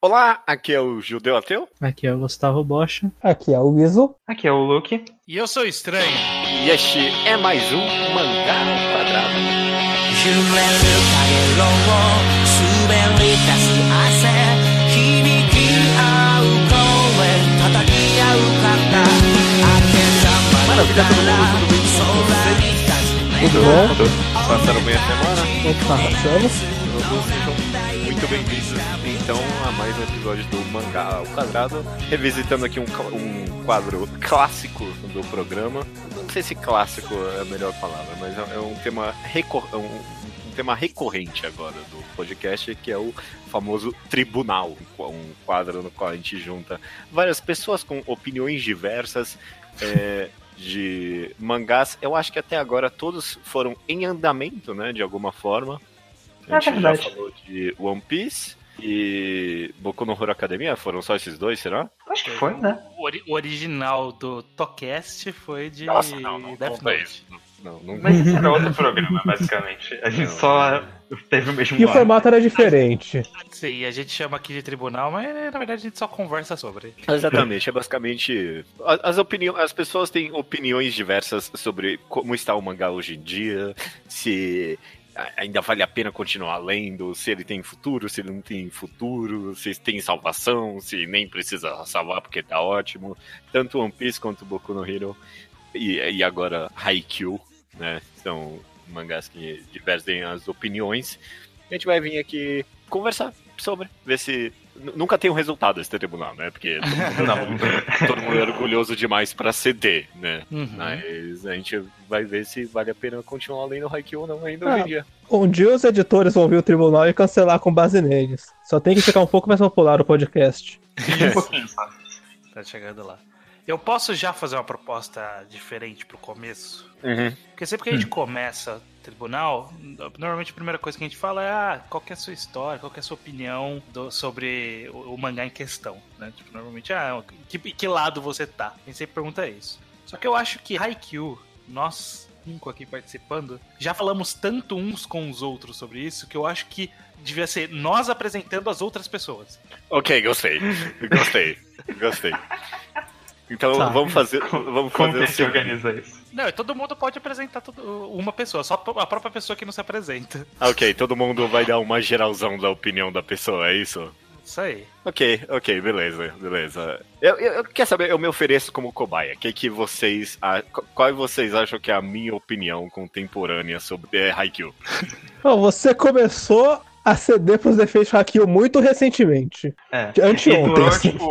Olá, aqui é o Judeu Ateu. Aqui é o Gustavo Bocha. Aqui é o Iso. Aqui é o Luke. E eu sou estranho. E este é mais um Mangá ao Quadrado. Maravilha, todo mundo, tudo bem com vocês? Tudo bom? Passaram bem a semana? Opa, passamos. Todos sejam muito bem-vindos então a mais um episódio do Mangá ao Quadrado, revisitando aqui um, um quadro clássico do programa. Não sei se clássico é a melhor palavra, mas é é um tema, recor- é um, tema recorrente agora do podcast, que é o famoso Tribunal, um quadro no qual a gente junta várias pessoas com opiniões diversas. é, de mangás, eu acho que até agora todos foram em andamento, né, de alguma forma. A É gente verdade. já falou de One Piece e Boku no Hero Academia, foram só esses dois, será? Acho que foi, né? O, ori- o original do Tocast foi de Nossa, não, não Death conta Note. isso. Não, não, Mas isso era outro programa, basicamente. A gente Não. só teve o mesmo E o formato era diferente. Sim, a gente chama aqui de tribunal, mas na verdade a gente só conversa sobre. Exatamente, é basicamente. As, opiniões, as pessoas têm opiniões diversas sobre como está o mangá hoje em dia, se ainda vale a pena continuar lendo, se ele tem futuro, se ele não tem futuro, se tem salvação, se nem precisa salvar porque tá ótimo. Tanto One Piece quanto Boku no Hero e, e agora Haikyuu, né? São mangás que divergem as opiniões. A gente vai vir aqui conversar sobre, ver se. Nunca tem um resultado esse tribunal, né? Porque todo mundo, todo mundo é orgulhoso demais pra ceder, né? Uhum. Mas a gente vai ver se vale a pena continuar lendo Haikyuu ou não ainda hoje Ah. em dia. Um dia os editores vão vir o tribunal e cancelar com base neles. Só tem que ficar um pouco mais popular o podcast. Um pouquinho só. Tá chegando lá. Eu posso já fazer uma proposta diferente pro começo? Porque sempre que a gente começa tribunal, normalmente a primeira coisa que a gente fala é ah, qual que é a sua história, qual que é a sua opinião do- sobre o, o mangá em questão, né? Tipo, normalmente, ah, que, que lado você tá? A gente sempre pergunta isso. Só que eu acho que Haikyuu, nós cinco aqui participando, já falamos tanto uns com os outros sobre isso que eu acho que devia ser nós apresentando as outras pessoas. Ok, gostei. Gostei. Gostei. Então Tá. vamos fazer. Vamos Como fazer que o a gente seguinte. organiza isso? Não, todo mundo pode apresentar todo- uma pessoa, só a própria pessoa que não se apresenta. Ah, Ok, todo mundo vai dar uma geralzão da opinião da pessoa, é isso? Isso aí. Ok, ok, beleza, beleza. Eu, eu, eu quer saber, eu me ofereço como cobaia. O que, que vocês. a- qu- qual vocês acham que é a minha opinião contemporânea sobre é, Haikyuu? Bom, você começou a ceder pros defeitos de Haikyuu muito recentemente. É. E Anteontem, durou, assim. tipo,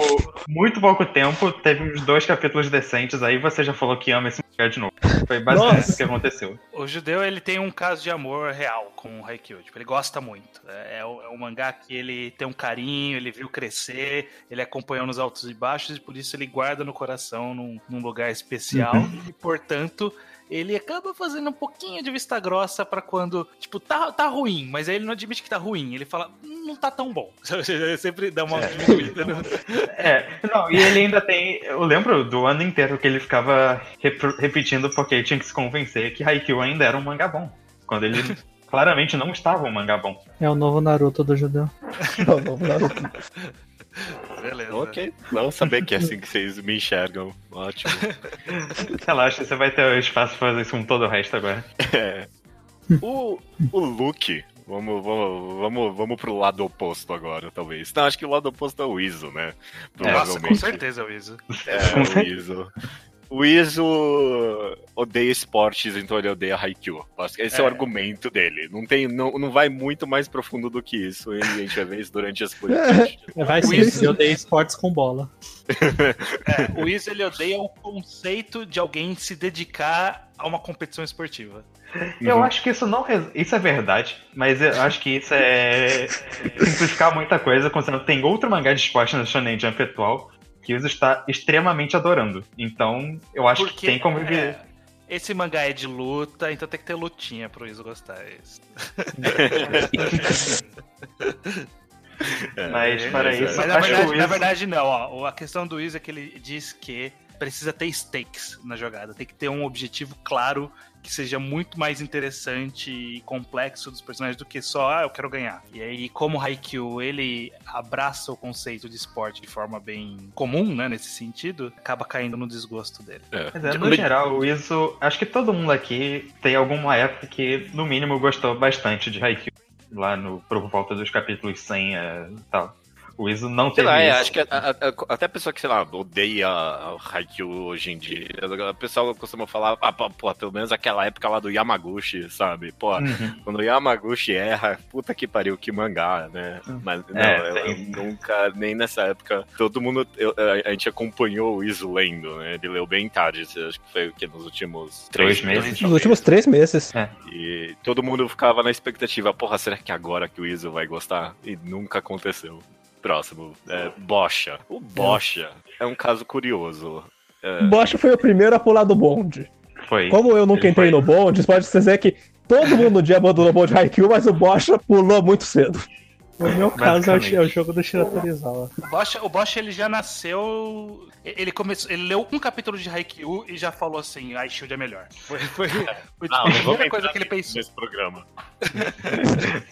muito pouco tempo, teve uns dois capítulos decentes, aí você já falou que ama esse mangá de novo. Foi basicamente Nossa. o que aconteceu. O judeu, ele tem um caso de amor real com o Haikyuu. Tipo, ele gosta muito. É, é o- é um mangá que ele tem um carinho, ele viu crescer, ele acompanhou nos altos e baixos, e por isso ele guarda no coração num, num lugar especial. E, portanto, ele acaba fazendo um pouquinho de vista grossa pra quando, tipo, tá, tá ruim, mas aí ele não admite que tá ruim. Ele fala, "Hum, não tá tão bom. Ele sempre dá uma diminuída. no- É, não, e ele ainda tem. Eu lembro do ano inteiro que ele ficava rep- repetindo porque ele tinha que se convencer que Haikyuu ainda era um mangá bom. Quando ele claramente não estava um mangá bom. É o novo Naruto do judeu. Não, não, não. Beleza. Ok, não saber que é assim que vocês me enxergam. Ótimo. Relaxa, você vai ter espaço pra fazer isso com todo o resto agora. É. O, o Luke. Vamos, vamos, vamos, vamos pro lado oposto agora, talvez. Não, acho que o lado oposto é o Iso, né? Nossa, com certeza, Wiso. É, o Iso. O Iso odeia esportes, então ele odeia Haikyuu. Esse é. o É. argumento dele. Não, tem, não, não vai muito mais profundo do que isso. E a gente vai ver isso durante as podcasts. Vai sim, Isso. eu odeio esportes com bola. É, o Wiso, ele odeia o conceito de alguém se dedicar a uma competição esportiva. Eu Uhum. acho que isso não. Isso é verdade, mas eu acho que isso é. simplificar muita coisa, considerando que tem outro mangá de esporte no Shonen Jump atual que o Iso está extremamente adorando. Então, eu acho que tem como viver. é, esse mangá é de luta, então tem que ter lutinha pro Wiso gostar. é. É, Mas para é, isso, Mas na verdade, na verdade não, ó. A questão do Wiso é que ele diz que precisa ter stakes na jogada, tem que ter um objetivo claro que seja muito mais interessante e complexo dos personagens do que só, ah, eu quero ganhar. E aí, como o Haikyuu, ele abraça o conceito de esporte de forma bem comum, né, nesse sentido, acaba caindo no desgosto dele. É. Mas é, no geral, isso. Acho que todo mundo aqui tem alguma época que, no mínimo, gostou bastante de Haikyuu. Lá no, por volta dos capítulos 100 e tal. O Iso não Sei teve lá, é, isso. acho que a- a- a- até a pessoa que, sei lá, odeia o Haikyuu hoje em dia, o pessoal costuma falar, ah, pô, pelo menos aquela época lá do Yamaguchi, sabe? Pô, Uhum. quando o Yamaguchi erra, puta que pariu, que mangá, né? Mas não, É, eu, eu nunca, nem nessa época, todo mundo, eu- a, a gente acompanhou o Iso lendo, né? Ele leu bem tarde, acho que foi o que nos últimos três meses. meses. Nos últimos três meses. E todo mundo ficava na expectativa, porra, será que agora que o Iso vai gostar? E nunca aconteceu. Próximo, é, Bocha. O Bocha é um caso curioso. É, Bosch foi o primeiro a pular do bonde. Foi. Como eu nunca Ele entrei foi. no bonde, pode dizer que todo mundo no dia abandonou o bonde de Haikyuu, mas o Bosch pulou muito cedo. No meu caso, é o, jogo do Shira Torizawa. O Bosch, o Bosch ele já nasceu. Ele começou, ele leu um capítulo de Haikyuu e já falou assim: a Shield é melhor. Foi, foi, foi não, a primeira coisa que ele pensou. nesse programa.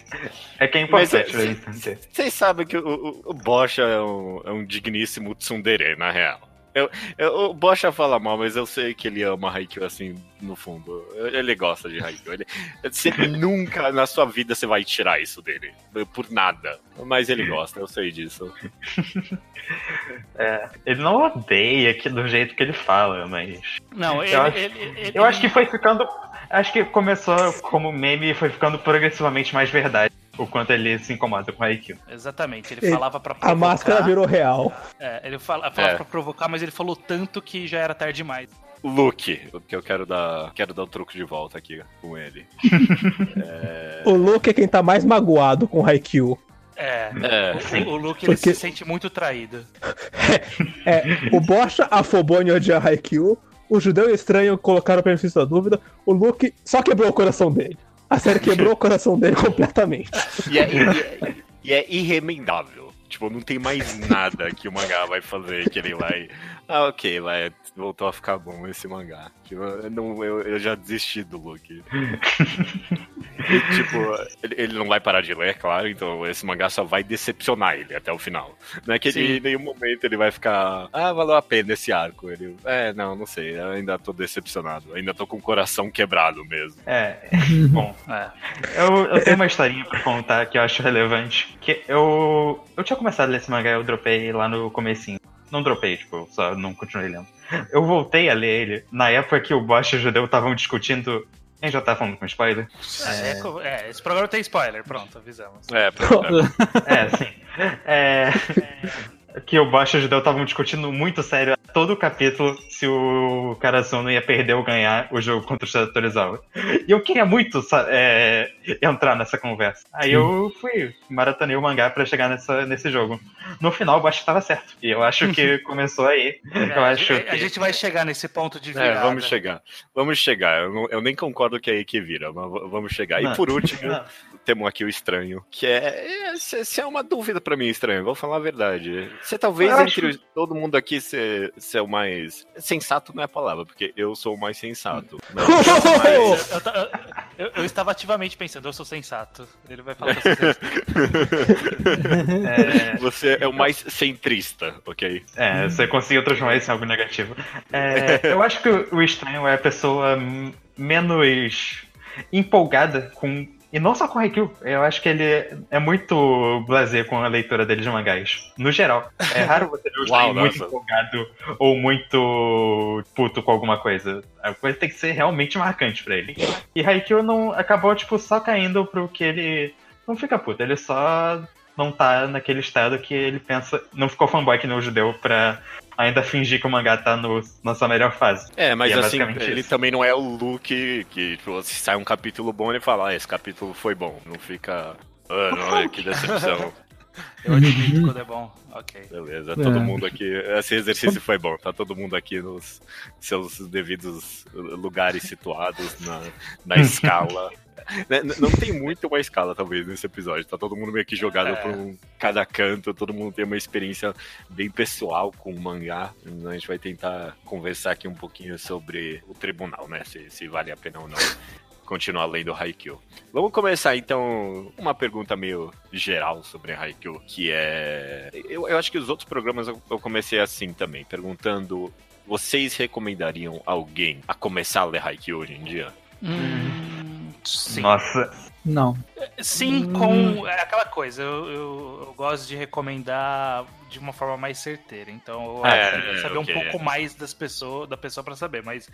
É que é importante. é, né? Vocês sabem que o, o, o Bocha é um, é um digníssimo tsundere, na real. Eu, eu, o Bocha fala mal, mas eu sei que ele ama Haikyuu assim, no fundo. Ele gosta de Haikyuu. Ele, você nunca na sua vida você vai tirar isso dele. Por nada. Mas ele gosta, eu sei disso. É, ele não odeia que, do jeito que ele fala, mas. Não, ele, Eu acho- ele- ele- Eu acho que foi ficando. Acho que começou como meme e foi ficando progressivamente mais verdade. O quanto ele se incomoda com a. Exatamente, ele Ele- falava pra A provocar. máscara virou real. É, ele fala, falava É. pra provocar, mas ele falou tanto que já era tarde demais. Luke, que eu quero dar, quero dar o truco de volta aqui com ele. O Luke é quem tá mais magoado com Haikyuu. É. É, O, o Luke ele Porque- se sente muito traído. É, o Bosch afobou em odiar Haikyuu, o Judeu Estranho colocaram o benefício da dúvida, o Luke só quebrou o coração dele. A série quebrou o coração dele completamente. E é, e é- e é irremendável. Tipo, não tem mais nada que o mangá vai fazer que ele vai. Ah, ok, vai, voltou a ficar bom esse mangá. Tipo, eu, não, eu, eu já desisti do Luke. E, tipo, ele, ele não vai parar de ler, claro, então esse mangá só vai decepcionar ele até o final. Não é que ele, em nenhum momento ele vai ficar. Ah, valeu a pena esse arco. Ele, é, não, não sei, eu ainda tô decepcionado. Ainda tô com o coração quebrado mesmo. É. Bom, É. eu, eu tenho uma historinha pra contar que eu acho relevante. Que eu. Eu tinha começado a ler esse mangá, eu dropei lá no comecinho. Não dropei, tipo, só não continuei lendo. Eu voltei a ler ele na época que o Bosch e o Judeu estavam discutindo. A gente já tá falando com spoiler? É, co- é, esse programa tem spoiler, pronto, avisamos. É, pronto. É, sim. É, que o Bosch e o Judeu estavam discutindo muito sério todo o capítulo se o Karazuno ia perder ou ganhar o jogo contra o Torizawa. E eu queria muito é, entrar nessa conversa. Aí eu fui, maratonei o mangá pra chegar nessa, nesse jogo. No final, o Bosch estava certo. E eu acho que começou aí. Eu É, acho a, que... a gente vai chegar nesse ponto de É, virada. vamos chegar. Vamos chegar. Eu, não- eu nem concordo que é aí que vira, mas vamos chegar. Não. E por último, Não. temos aqui o estranho, que é. é se, se é uma dúvida pra mim, estranho, vou falar a verdade. Você talvez Eu entre todo mundo aqui ser, ser o mais. Sensato não é a palavra, porque eu sou o mais sensato. Mas, Eu, eu- eu estava ativamente pensando, eu sou sensato. Ele vai falar que eu sou sensato. É, você é o mais centrista, ok? É, você conseguiu transformar isso em algo negativo. É, eu acho que o estranho é a pessoa menos empolgada com. E não só com o Haikyuu, eu acho que ele é muito blasé com a leitura dele de mangás. No geral. É raro você ver o muito empolgado ou muito puto com alguma coisa. A coisa tem que ser realmente marcante pra ele. E Haikyuu não acabou, tipo, só caindo pro que ele. Não fica puto, ele só não tá naquele estado que ele pensa. Não ficou fanboy que nem o judeu pra ainda fingir que o mangá tá no, na sua melhor fase. É, mas é assim, ele isso. também não é o Luke que, tipo, se sai um capítulo bom, ele fala, ah, esse capítulo foi bom. Não fica. Ah, não, que decepção. Eu admito quando é bom. Ok. Beleza, todo É. mundo aqui. Esse exercício foi bom, tá todo mundo aqui nos seus devidos lugares situados na, na escala. Né, Não tem muito uma escala, talvez, nesse episódio. Tá todo mundo meio que jogado É. por um, cada canto, todo mundo tem uma experiência bem pessoal com o mangá. Então a gente vai tentar conversar aqui um pouquinho sobre o tribunal, né? Se, se vale a pena ou não continuar lendo Haikyuu. Vamos começar então uma pergunta meio geral sobre Haikyuu, que é... Eu, eu acho que os outros programas eu, eu comecei assim também, perguntando... Vocês recomendariam alguém a começar a ler Haikyuu hoje em dia? Hum, sim. Nossa, Não. Sim, com é aquela coisa. Eu, eu, eu gosto de recomendar de uma forma mais certeira. Então eu É, acho que tem que saber ok, um pouco mais das pessoas, da pessoa pra saber. Mas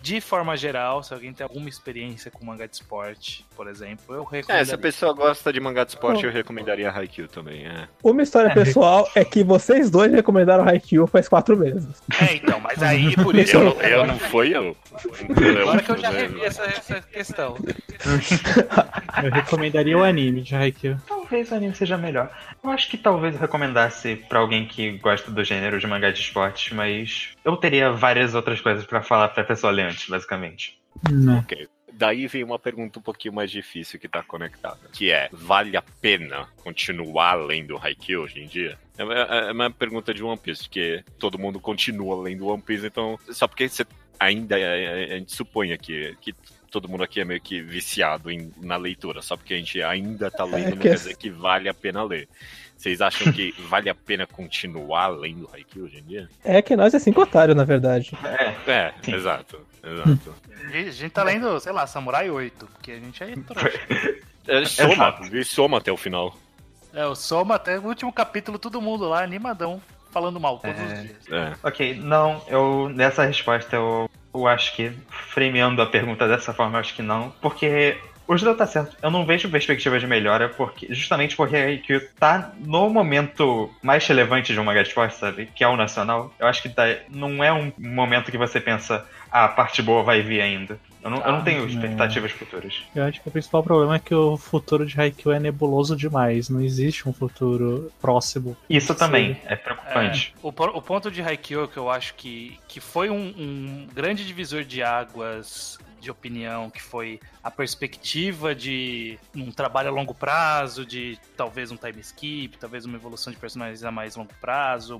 de forma geral, se alguém tem alguma experiência com mangá de esporte, por exemplo, eu É, recomendo. se a pessoa gosta de mangá de esporte, eu recomendaria Haikyuu também, é. Uma história pessoal é que vocês dois recomendaram Haikyuu faz quatro meses. É, então, mas aí por isso Eu, não- eu não foi eu. Agora que eu já revi essa, essa questão. Eu recomendaria o anime de Haikyuu. talvez o anime seja melhor. Eu acho que talvez eu recomendasse pra alguém que gosta do gênero de mangá de esportes, mas eu teria várias outras coisas pra falar pra pessoa ler antes, basicamente. Não. Ok. Daí vem uma pergunta um pouquinho mais difícil que tá conectada. Que é, vale a pena continuar lendo Haikyuu hoje em dia? É uma- é uma pergunta de One Piece, porque todo mundo continua lendo One Piece, então só porque você ainda, é- é- a gente supõe aqui que todo mundo aqui é meio que viciado em- na leitura, só porque a gente ainda tá lendo, não que quer dizer que vale a pena ler. Vocês acham que vale a pena continuar lendo Haikyuu hoje em dia? É que nós é cinco otários, na verdade. É, É, exato, exato. A gente- tá lendo, sei lá, Samurai 8, porque a gente é trouxa. É, soma, fato. vi soma até o final. É, o Soma até o último capítulo, todo mundo lá, animadão, falando mal todos É. os dias. É. ok, não, eu nessa resposta eu, eu acho que, frameando a pergunta dessa forma, eu acho que não, porque o Judeu tá certo, eu não vejo perspectiva de melhora, porque justamente porque a Haikyuu tá no momento mais relevante de um mangá de esporte, sabe, que é o nacional, eu acho que tá, não é um momento que você pensa, a parte boa vai vir ainda. Eu não, eu não Ah, tenho não. expectativas futuras. Eu acho que o principal problema é que o futuro de Haikyuu é nebuloso demais. Não existe um futuro próximo. Isso Sim. também é preocupante. O, po- o ponto de Haikyuu que eu acho que, que foi um, um grande divisor de águas de opinião, que foi a perspectiva de um trabalho a longo prazo, de talvez um time skip, talvez uma evolução de personagens a mais longo prazo,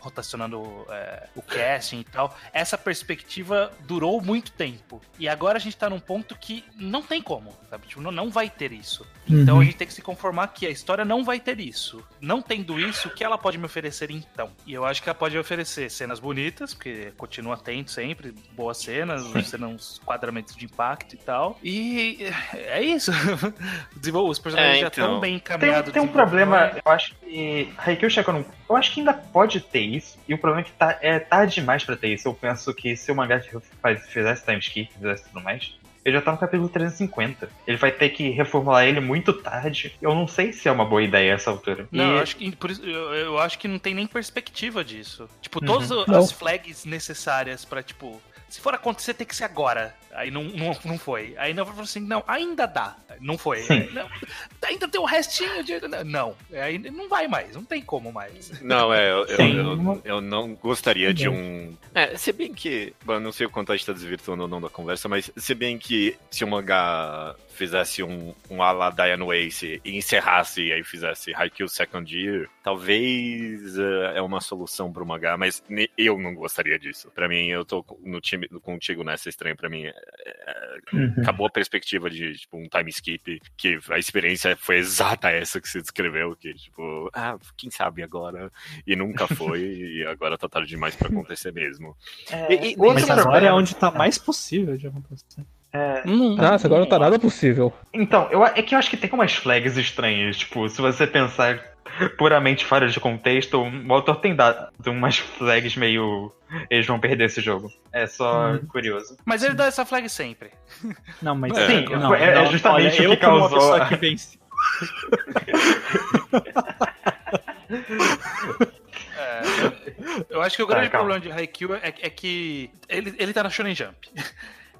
rotacionando é, o casting e tal. Essa perspectiva durou muito tempo. E agora a gente tá num ponto que não tem como, sabe? Tipo, não, não vai ter isso. Então Uhum. a gente tem que se conformar que a história não vai ter isso. Não tendo isso, o que ela pode me oferecer então? E eu acho que ela pode oferecer cenas bonitas, porque continua atento sempre, boas cenas, cenas, quadramentos de impacto e tal. E é isso. Os personagens É, já então. estão bem encaminhados. Tem, tem um problema, eu acho que Haikyuu. Eu acho que ainda pode ter isso, e o problema é que tá, é tarde demais pra ter isso. Eu penso que se o mangá faz, fizesse time skip, fizesse tudo mais, ele já tá no capítulo 350. Ele vai ter que reformular ele muito tarde. Eu não sei se é uma boa ideia essa altura. Não, E- eu acho, que, por isso- eu, eu acho que não tem nem perspectiva disso. Tipo, Uhum. todas as Não. flags necessárias pra, tipo, se for acontecer, tem que ser agora. Aí não, não, não foi. Aí não falou assim, não, ainda dá. Não foi. Não, ainda tem um restinho de. Não. Aí não vai mais, não tem como mais. Não, é, eu, eu, eu, eu não gostaria de um. É, se bem que. Bom, não sei o quanto a gente tá desvirtuando ou não da conversa, mas se bem que se o mangá fizesse um, um ala Diane Ace e encerrasse e aí fizesse Haikyuu Second Year, talvez é, é uma solução pro mangá, mas eu não gostaria disso. Pra mim, eu tô no time contigo nessa estranha, pra mim. Uhum. acabou a perspectiva de tipo, um time skip, que a experiência foi exata essa que você descreveu, que tipo, ah, quem sabe agora? E nunca foi, e agora tá tarde demais pra acontecer mesmo. É, E- e- Mas agora problema- é onde tá mais possível de acontecer. é, Nossa, agora não tá nada possível. Então, eu, é que eu acho que tem umas flags estranhas. Tipo, se você pensar puramente fora de contexto, o autor tem dado umas flags meio. Eles vão perder esse jogo. É só Hum. curioso. Mas ele dá essa flag sempre. Não, mas É. Sim, não, é- é não, justamente olha, o eu que como uma causou a- que vence. É, eu acho que o Tá, grande calma. problema de Haikyuu é, é que ele, ele tá na Shonen Jump.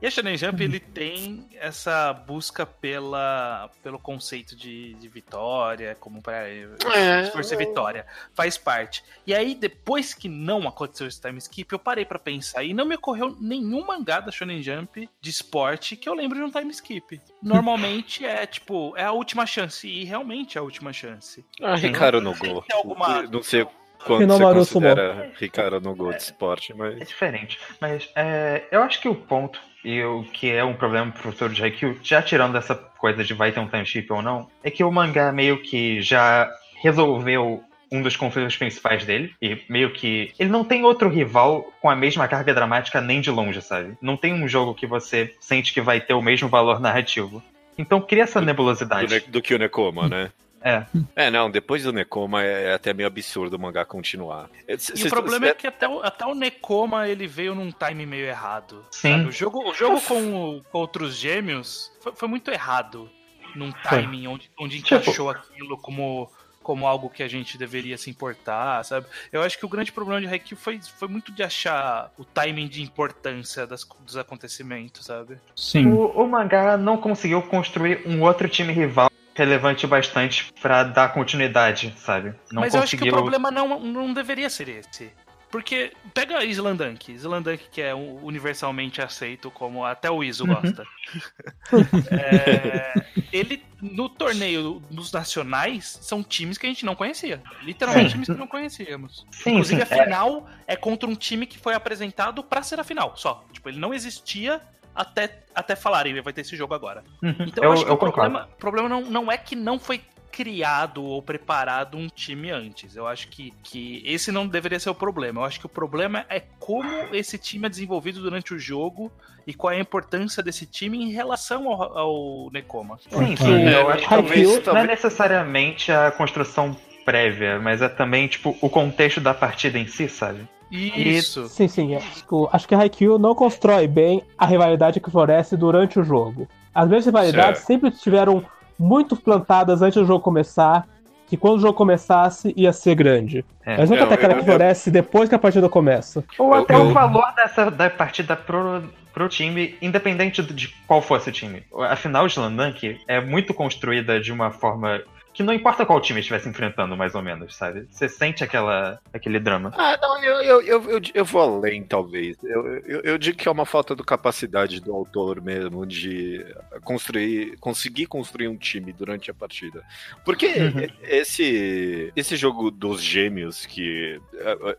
E a Shonen Jump, ele tem essa busca pela, pelo conceito de, de vitória, como para é, esforço vitória. Faz parte. E aí, depois que não aconteceu esse time skip, eu parei para pensar e não me ocorreu nenhum mangá da Shonen Jump de esporte que eu lembro de um time skip. Normalmente é, tipo, é a última chance. E realmente é a última chance. Ah, Ricardo no gol. Alguma... Não sei quando você considera Ricardo no gol de esporte, mas... É diferente. Mas é, eu acho que o ponto, e o que é um problema pro professor de Haikyuu, já tirando essa coisa de vai ter um time skip ou não, é que o mangá meio que já resolveu um dos conflitos principais dele. E meio que. Ele não tem outro rival com a mesma carga dramática nem de longe, sabe? Não tem um jogo que você sente que vai ter o mesmo valor narrativo. Então cria essa nebulosidade. Do, do que o Nekoma, né? É. É, não, depois do Nekoma é até meio absurdo o mangá continuar. Cês, e o problema cê... é que até o, até o Nekoma ele veio num time meio errado. Sim. Sabe? O jogo, o jogo com, com outros gêmeos foi, foi muito errado. Num timing onde, onde a gente tipo... achou aquilo como como algo que a gente deveria se importar, sabe? Eu acho que o grande problema de Haikyuu foi, foi muito de achar o timing de importância das, dos acontecimentos, sabe? Sim. O, o mangá não conseguiu construir um outro time rival relevante bastante para dar continuidade, sabe? Não Mas conseguiu... eu acho que o problema não, não deveria ser esse. Porque pega Islandunk, Islandunk que é universalmente aceito como até o Iso uhum. gosta. é, ele no torneio nos nacionais são times que a gente não conhecia, literalmente times que não conhecíamos. Sim, Inclusive sim, a final é. é contra um time que foi apresentado para ser a final, só. Tipo, ele não existia até, até falarem, vai ter esse jogo agora. Uhum. Então eu, eu acho que o problema, problema não, não é que não foi criado ou preparado um time antes. Eu acho que, que esse não deveria ser o problema. Eu acho que o problema é como esse time é desenvolvido durante o jogo e qual é a importância desse time em relação ao, ao Nekoma. Sim, sim. É, eu acho que talvez, não é necessariamente a construção prévia, mas é também, tipo, o contexto da partida em si, sabe? Isso. Sim, sim. Acho, acho que Haikyuu não constrói bem a rivalidade que floresce durante o jogo. As mesmas rivalidades certo. sempre tiveram muito plantadas antes do jogo começar, que quando o jogo começasse ia ser grande. É, Mas nunca é, tem aquela que floresce depois que a partida começa. Ou até eu, o valor dessa da partida pro, pro time, independente de qual fosse o time. Afinal, o Slandunk é muito construída de uma forma que não importa qual time estivesse enfrentando, mais ou menos, sabe? Você sente aquela, aquele drama. Ah, não, eu, eu, eu, eu, vou além, talvez. Eu, eu, eu, digo que é uma falta de capacidade do autor mesmo de construir, conseguir construir um time durante a partida. Porque uhum. esse, esse jogo dos gêmeos, que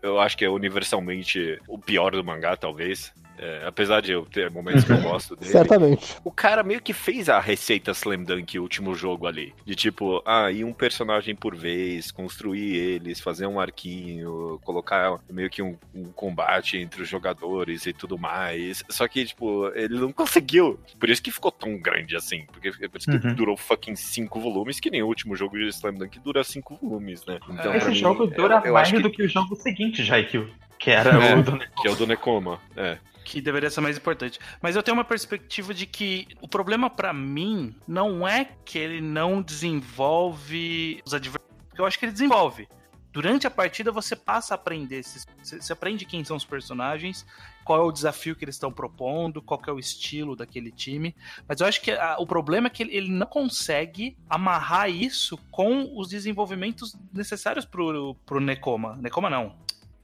eu acho que é universalmente o pior do mangá, talvez, é, apesar de eu ter momentos que eu gosto dele. Certamente. O cara meio que fez a receita Slam Dunk, o último jogo ali. De tipo, ah, ir um personagem por vez, construir eles, fazer um arquinho, colocar meio que um, um combate entre os jogadores e tudo mais. Só que, tipo, ele não conseguiu. Por isso que ficou tão grande assim. Porque por isso que uhum. durou fucking cinco volumes, que nem o último jogo de Slam Dunk dura cinco volumes, né? Então, Esse mim, jogo dura eu mais do que... que... o jogo seguinte, Jaikyu. Que era é, o do Nekoma. Que é o do Nekoma, é que deveria ser mais importante. Mas eu tenho uma perspectiva de que o problema para mim não é que ele não desenvolve os adversários, eu acho que ele desenvolve. Durante a partida você passa a aprender, você aprende quem são os personagens, qual é o desafio que eles estão propondo, qual é o estilo daquele time. Mas eu acho que a, o problema é que ele, ele, não consegue amarrar isso com os desenvolvimentos necessários pro, pro Nekoma. Nekoma não,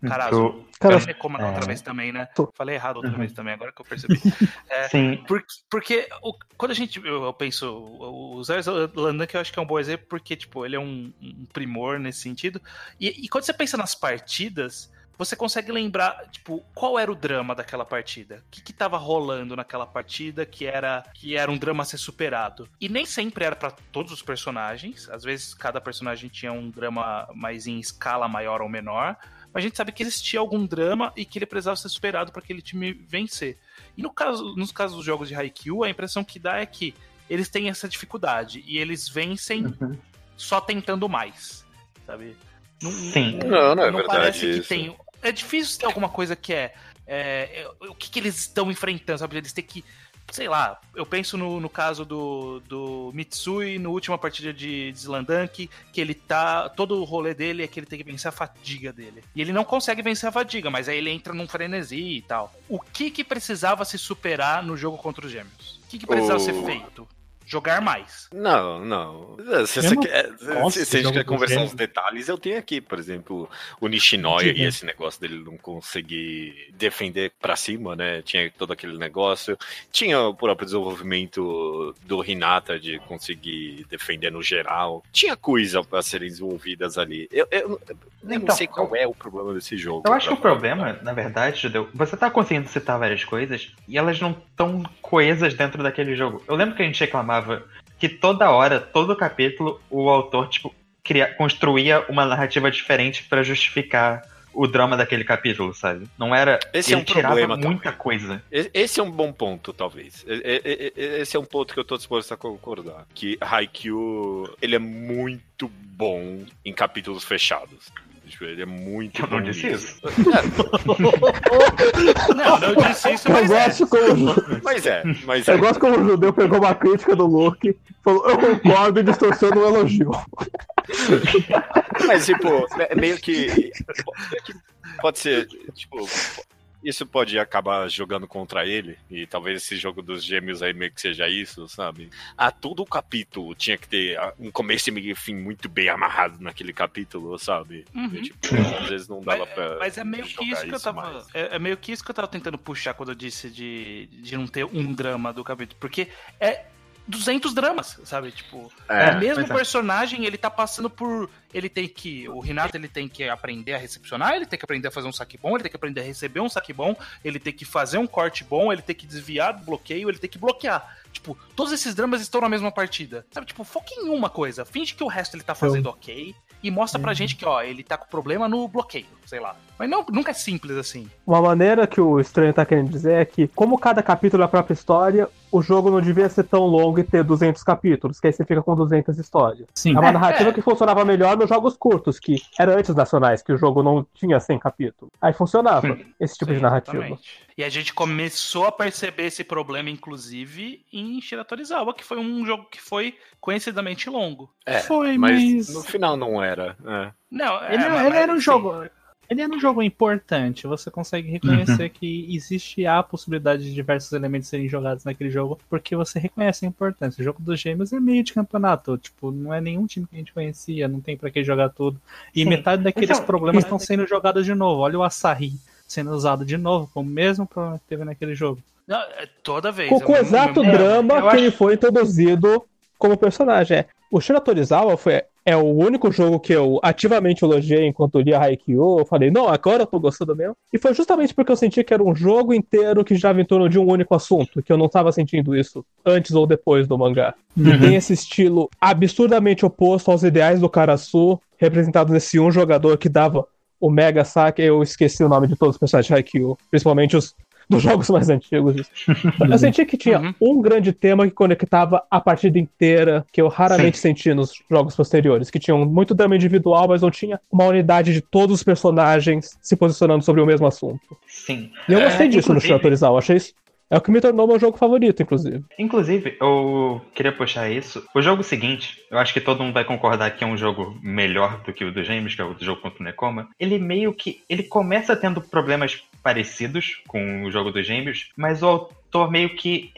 Carazo. Cara, eu como é... outra vez também, né? Tô... Falei errado outra uhum. vez também, agora que eu percebi. É, Sim. Porque, porque o, quando a gente. Eu, eu penso. O Zé Landan, que eu acho que é um bom exemplo, porque, tipo, ele é um, um primor nesse sentido. E, e, quando você pensa nas partidas, você consegue lembrar, tipo, qual era o drama daquela partida? O que, que tava rolando naquela partida que era, que era um drama a ser superado? E nem sempre era para todos os personagens. Às vezes cada personagem tinha um drama mais em escala maior ou menor mas a gente sabe que existia algum drama e que ele precisava ser superado para aquele time vencer. E no caso, nos casos dos jogos de Haikyuu, a impressão que dá é que eles têm essa dificuldade e eles vencem uhum. só tentando mais, sabe? Não, Sim. Não, não é não verdade parece isso. que tem. É difícil ter alguma coisa que é, é, é o que, que eles estão enfrentando, sabe? Eles têm que sei lá, eu penso no, no caso do, do Mitsui no última partida de, de Slandank, que ele tá. Todo o rolê dele é que ele tem que vencer a fadiga dele. E ele não consegue vencer a fadiga, mas aí ele entra num frenesi e tal. O que que precisava se superar no jogo contra os gêmeos? O que, que precisava o... ser feito? Jogar mais. Não, não. Se você quer, se, se a gente quer conversar uns detalhes, eu tenho aqui, por exemplo, o Nishinoya e esse negócio dele não conseguir defender para cima, né? Tinha todo aquele negócio. Tinha o próprio desenvolvimento do Hinata de conseguir defender no geral. Tinha coisa para serem desenvolvidas ali. Eu, eu, eu nem então, sei qual é o problema desse jogo. Eu acho que o problema, na verdade, Judeu, você tá conseguindo citar várias coisas e elas não estão coesas dentro daquele jogo. Eu lembro que a gente reclamava que toda hora, todo capítulo, o autor, tipo, cria, construía uma narrativa diferente para justificar o drama daquele capítulo, sabe? Não era. Esse é um problema. muita coisa. Esse é um bom ponto, talvez. Esse é um ponto que eu tô disposto a concordar. Que Haikyuu, ele é muito bom em capítulos fechados. Tipo, ele é muito eu não disse isso. não, não disse isso, mas eu é. gosto como... Mas é, mas Eu é. gosto como o judeu pegou uma crítica do Luke, falou, eu concordo e distorcendo um elogio. Mas, tipo, é meio que... Pode ser, tipo, isso pode acabar jogando contra ele, e talvez esse jogo dos gêmeos aí meio que seja isso, sabe? A todo o capítulo tinha que ter um começo e meio fim muito bem amarrado naquele capítulo, sabe? Uhum. E, tipo, às vezes não dava mas, pra. Mas é meio que isso que eu tava. É, é, meio que isso que eu tava tentando puxar quando eu disse de, de não ter um drama do capítulo. Porque é 200 dramas, sabe? Tipo, é, o mesmo é. personagem, ele tá passando por. Ele tem que. O Renato ele tem que aprender a recepcionar, ele tem que aprender a fazer um saque bom, ele tem que aprender a receber um saque bom, ele tem que fazer um corte bom, ele tem que desviar do bloqueio, ele tem que bloquear. Tipo, todos esses dramas estão na mesma partida. Sabe, tipo, foca em uma coisa. Finge que o resto ele tá fazendo ok e mostra pra uhum. gente que, ó, ele tá com problema no bloqueio, sei lá. Mas não, nunca é simples assim. Uma maneira que o estranho tá querendo dizer é que, como cada capítulo é a própria história, o jogo não devia ser tão longo e ter 200 capítulos, que aí você fica com 200 histórias. Sim. É uma é, narrativa é. que funcionava melhor nos jogos curtos, que era antes nacionais, que o jogo não tinha 100 capítulos. Aí funcionava esse tipo Sim, de narrativa. Exatamente. E a gente começou a perceber esse problema, inclusive, em Shiratorizawa, que foi um jogo que foi conhecidamente longo. É, foi, mas, mas... no final não era. É. Não, é, ele, mas, ele era um jogo ele é um jogo importante. Você consegue reconhecer uhum. que existe a possibilidade de diversos elementos serem jogados naquele jogo, porque você reconhece a importância. O jogo dos gêmeos é meio de campeonato. Tipo, não é nenhum time que a gente conhecia, não tem para que jogar tudo. E Sim. metade daqueles então, problemas estão sendo jogados de novo. Olha o Asahi sendo usado de novo, com o mesmo problema que teve naquele jogo. Não, é toda vez. Com, o exato drama que acho... ele foi introduzido como personagem. É. O Shira Torizawa foi é o único jogo que eu ativamente elogiei enquanto lia Haikyuu. Eu falei, não, agora eu tô gostando mesmo. E foi justamente porque eu senti que era um jogo inteiro que girava em torno de um único assunto, que eu não tava sentindo isso antes ou depois do mangá. Uhum. E tem esse estilo absurdamente oposto aos ideais do Karasu, representado nesse um jogador que dava o Mega Saque. Eu esqueci o nome de todos os personagens de Haikyuu, principalmente os dos jogos mais antigos. eu senti que tinha uhum. um grande tema que conectava a partida inteira, que eu raramente Sim. senti nos jogos posteriores, que tinham muito drama individual, mas não tinha uma unidade de todos os personagens se posicionando sobre o mesmo assunto. Sim. E eu gostei é, disso inclusive... no Shiratorizal, achei isso é o que me tornou meu jogo favorito, inclusive. Inclusive, eu queria puxar isso. O jogo seguinte, eu acho que todo mundo vai concordar que é um jogo melhor do que o do James, que é o jogo contra o Necoma. Ele meio que. Ele começa tendo problemas parecidos com o jogo dos Gêmeos, mas o autor meio que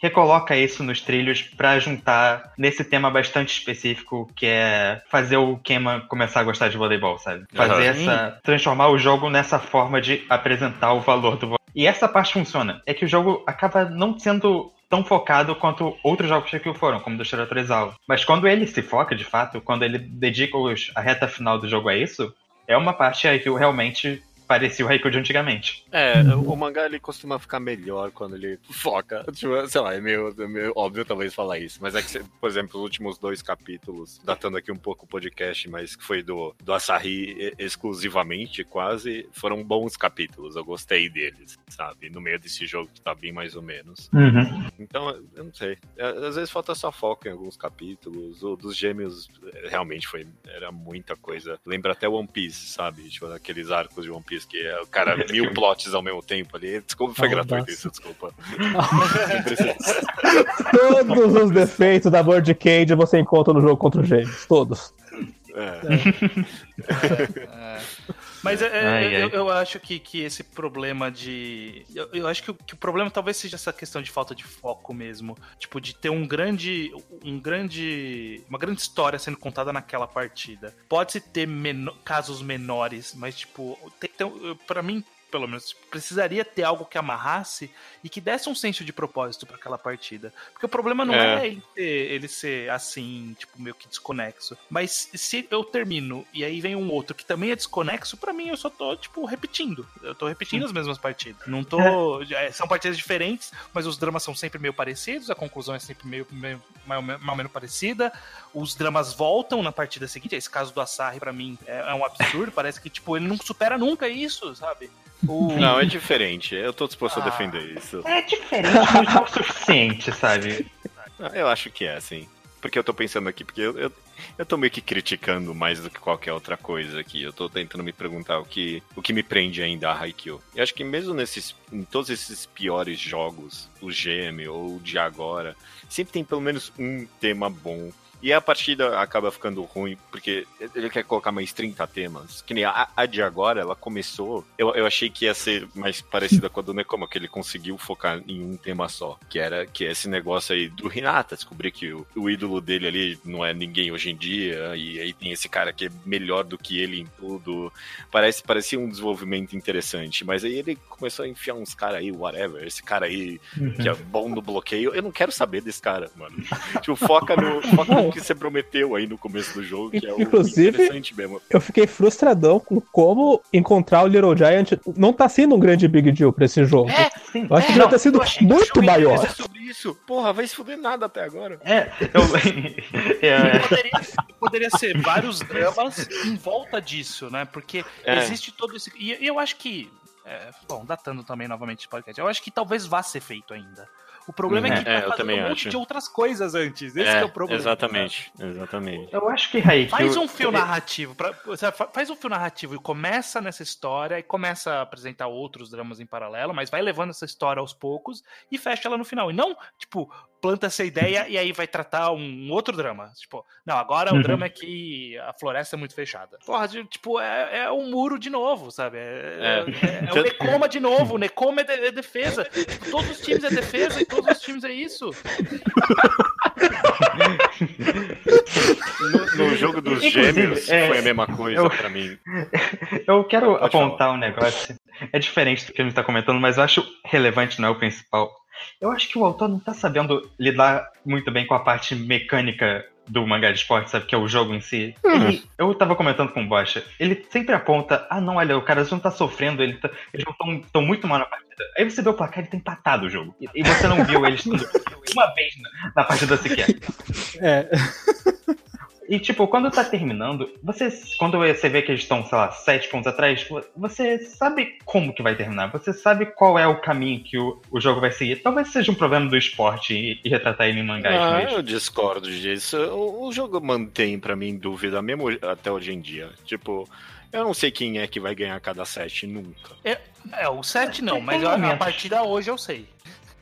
recoloca isso nos trilhos para juntar nesse tema bastante específico que é fazer o Kema começar a gostar de voleibol, sabe? Fazer uhum. essa transformar o jogo nessa forma de apresentar o valor do e essa parte funciona. É que o jogo acaba não sendo tão focado quanto outros jogos que foram, como do Torizawa. Mas quando ele se foca, de fato, quando ele dedica os, a reta final do jogo a isso, é uma parte aí que realmente parecia o Haikyuu de antigamente. É, o mangá ele costuma ficar melhor quando ele foca. Tipo, sei lá, é meio, é meio óbvio talvez falar isso. Mas é que, por exemplo, os últimos dois capítulos, datando aqui um pouco o podcast, mas que foi do, do Asahi exclusivamente, quase, foram bons capítulos. Eu gostei deles, sabe? No meio desse jogo que tá bem mais ou menos. Uhum. Então, eu não sei. É, às vezes falta só foco em alguns capítulos. O dos gêmeos realmente foi. Era muita coisa. Lembra até One Piece, sabe? Tipo, aqueles arcos de One Piece diz, que é o cara mil plots ao mesmo tempo ali. Desculpa, foi gratuito isso, desculpa. Todos os defeitos da Bird Cage você encontra no jogo contra o James, todos. É. é. Mas é, é, ai, eu, ai. eu, acho que, que esse problema de. Eu, eu acho que o, que o, problema talvez seja essa questão de falta de foco mesmo. Tipo, de ter um grande. Um grande. Uma grande história sendo contada naquela partida. Pode-se ter menor, casos menores, mas, tipo, tem, tem, pra mim, pelo menos, precisaria ter algo que amarrasse e que desse um senso de propósito para aquela partida. Porque o problema não é, é ele, ser, ele, ser, assim, tipo, meio que desconexo. Mas se eu termino e aí vem um outro que também é desconexo, para mim eu só tô, tipo, repetindo. Eu tô repetindo Sim. as mesmas partidas. Não tô. É. São partidas diferentes, mas os dramas são sempre meio parecidos, a conclusão é sempre meio, meio mais, ou menos parecida. Os dramas voltam na partida seguinte. Esse caso do Asahi, para mim, é, é um absurdo. Parece que, tipo, ele não supera nunca isso, sabe? O... Não, é diferente. Eu tô disposto ah, a defender isso. É diferente, mas não é o suficiente, sabe? Eu acho que é, assim. Porque eu tô pensando aqui, porque eu, eu, eu tô meio que criticando mais do que qualquer outra coisa aqui. Eu tô tentando me perguntar o que, o que me prende ainda a Haikyuu. Eu acho que mesmo nesses, em todos esses piores jogos, o GM ou o de agora, sempre tem pelo menos um tema bom e a partida acaba ficando ruim, porque ele quer colocar mais 30 temas. Que nem a, a de agora, ela começou. Eu, eu achei que ia ser mais parecida com a do Nekoma, que ele conseguiu focar em um tema só. Que era que é esse negócio aí do Hinata, descobrir que o, o ídolo dele ali não é ninguém hoje em dia. E aí tem esse cara que é melhor do que ele em tudo. Parece, parecia um desenvolvimento interessante. Mas aí ele começou a enfiar uns caras aí, whatever. Esse cara aí uhum. que é bom no bloqueio. Eu não quero saber desse cara, mano. tipo, foca no. Foca que você prometeu aí no começo do jogo, que é o interessante mesmo. Eu fiquei frustradão com como encontrar o Little Giant não tá sendo um grande big deal pra esse jogo. É, sim. Eu acho é, que deve ter sido muito maior. Sobre isso. Porra, vai se fuder nada até agora. É, eu... é. Poderia, poderia, ser vários dramas em volta disso, né? Porque é. existe todo esse. E eu acho que. É, bom, datando também novamente o podcast, eu acho que talvez vá ser feito ainda. O problema é, é que tá é, fazendo um monte acho. de outras coisas antes. Esse é, é o problema. Exatamente, exatamente. Eu acho que Haikyuu... Faz um fio narrativo. Pra, faz um fio narrativo e começa nessa história e começa a apresentar outros dramas em paralelo, mas vai levando essa história aos poucos e fecha ela no final. E não, tipo, planta essa ideia e aí vai tratar um outro drama. Tipo, não, agora o uhum. drama é que a floresta é muito fechada. Porra, tipo, é, é um muro de novo, sabe? É, é. é, é o Necoma de novo. O Necoma é, é defesa. Tipo, todos os times é defesa e todos os times é isso. no, no, jogo dos Inclusive, gêmeos é, foi a mesma coisa eu, pra mim. Eu quero Pode apontar falar. um negócio. É diferente do que a gente tá comentando, mas eu acho relevante, não é o principal. Eu acho que o autor não tá sabendo lidar muito bem com a parte mecânica do mangá de esporte, sabe? Que é o jogo em si. Hum. Ele, eu tava comentando com o Bocha, ele sempre aponta, ah não, olha, o cara não tá sofrendo, ele tá, eles não estão muito mal na partida. Aí você vê o placar, ele tá empatado o jogo. E, e você não viu eles uma vez na, na partida sequer. É. E, tipo, quando tá terminando, você, quando você vê que eles estão, sei lá, sete pontos atrás, você sabe como que vai terminar. Você sabe qual é o caminho que o, o jogo vai seguir. Talvez seja um problema do esporte e, e retratar ele em mangás ah, mesmo. Eu discordo disso. O, o jogo mantém para mim dúvida, mesmo até hoje em dia. Tipo, eu não sei quem é que vai ganhar cada set nunca. É, é o set não, mas a, a partida hoje eu sei.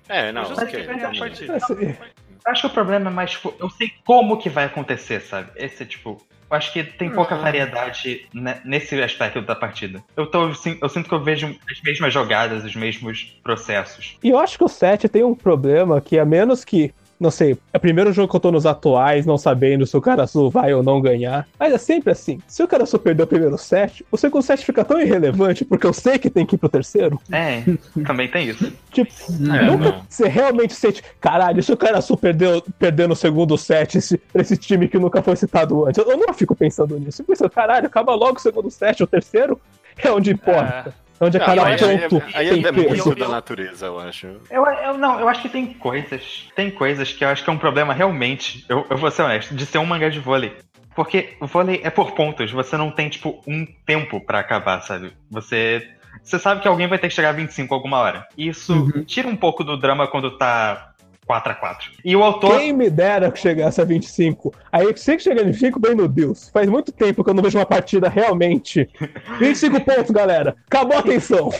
É, não, hoje ok. Eu sei acho que o problema é mais, tipo, eu sei como que vai acontecer, sabe? Esse, tipo, eu acho que tem pouca uhum. variedade nesse aspecto da partida. Eu, tô, eu sinto que eu vejo as mesmas jogadas, os mesmos processos. E eu acho que o 7 tem um problema que, a menos que não sei, é o primeiro jogo que eu tô nos atuais, não sabendo se o cara azul vai ou não ganhar. Mas é sempre assim. Se o cara só perdeu o primeiro set, o segundo set fica tão irrelevante porque eu sei que tem que ir pro terceiro. É, também tem isso. tipo, é, nunca não. você realmente sente, caralho, se o cara azul perdeu, perdeu no segundo set esse, pra esse time que nunca foi citado antes. Eu, eu não fico pensando nisso. Eu penso, caralho, acaba logo o segundo set, o terceiro é onde importa. É. Onde é cada ponto aí, aí é muito da natureza, eu acho. Eu, eu, não, eu acho que tem coisas. Tem coisas que eu acho que é um problema realmente. Eu, eu vou ser honesto, de ser um mangá de vôlei. Porque o vôlei é por pontos, você não tem, tipo, um tempo para acabar, sabe? Você. Você sabe que alguém vai ter que chegar a 25 alguma hora. Isso uhum. tira um pouco do drama quando tá 4x4. E o autor. Quem me dera que chegasse a 25. Aí sei que chega a 25, bem meu Deus. Faz muito tempo que eu não vejo uma partida realmente. 25 pontos, galera. Acabou a atenção.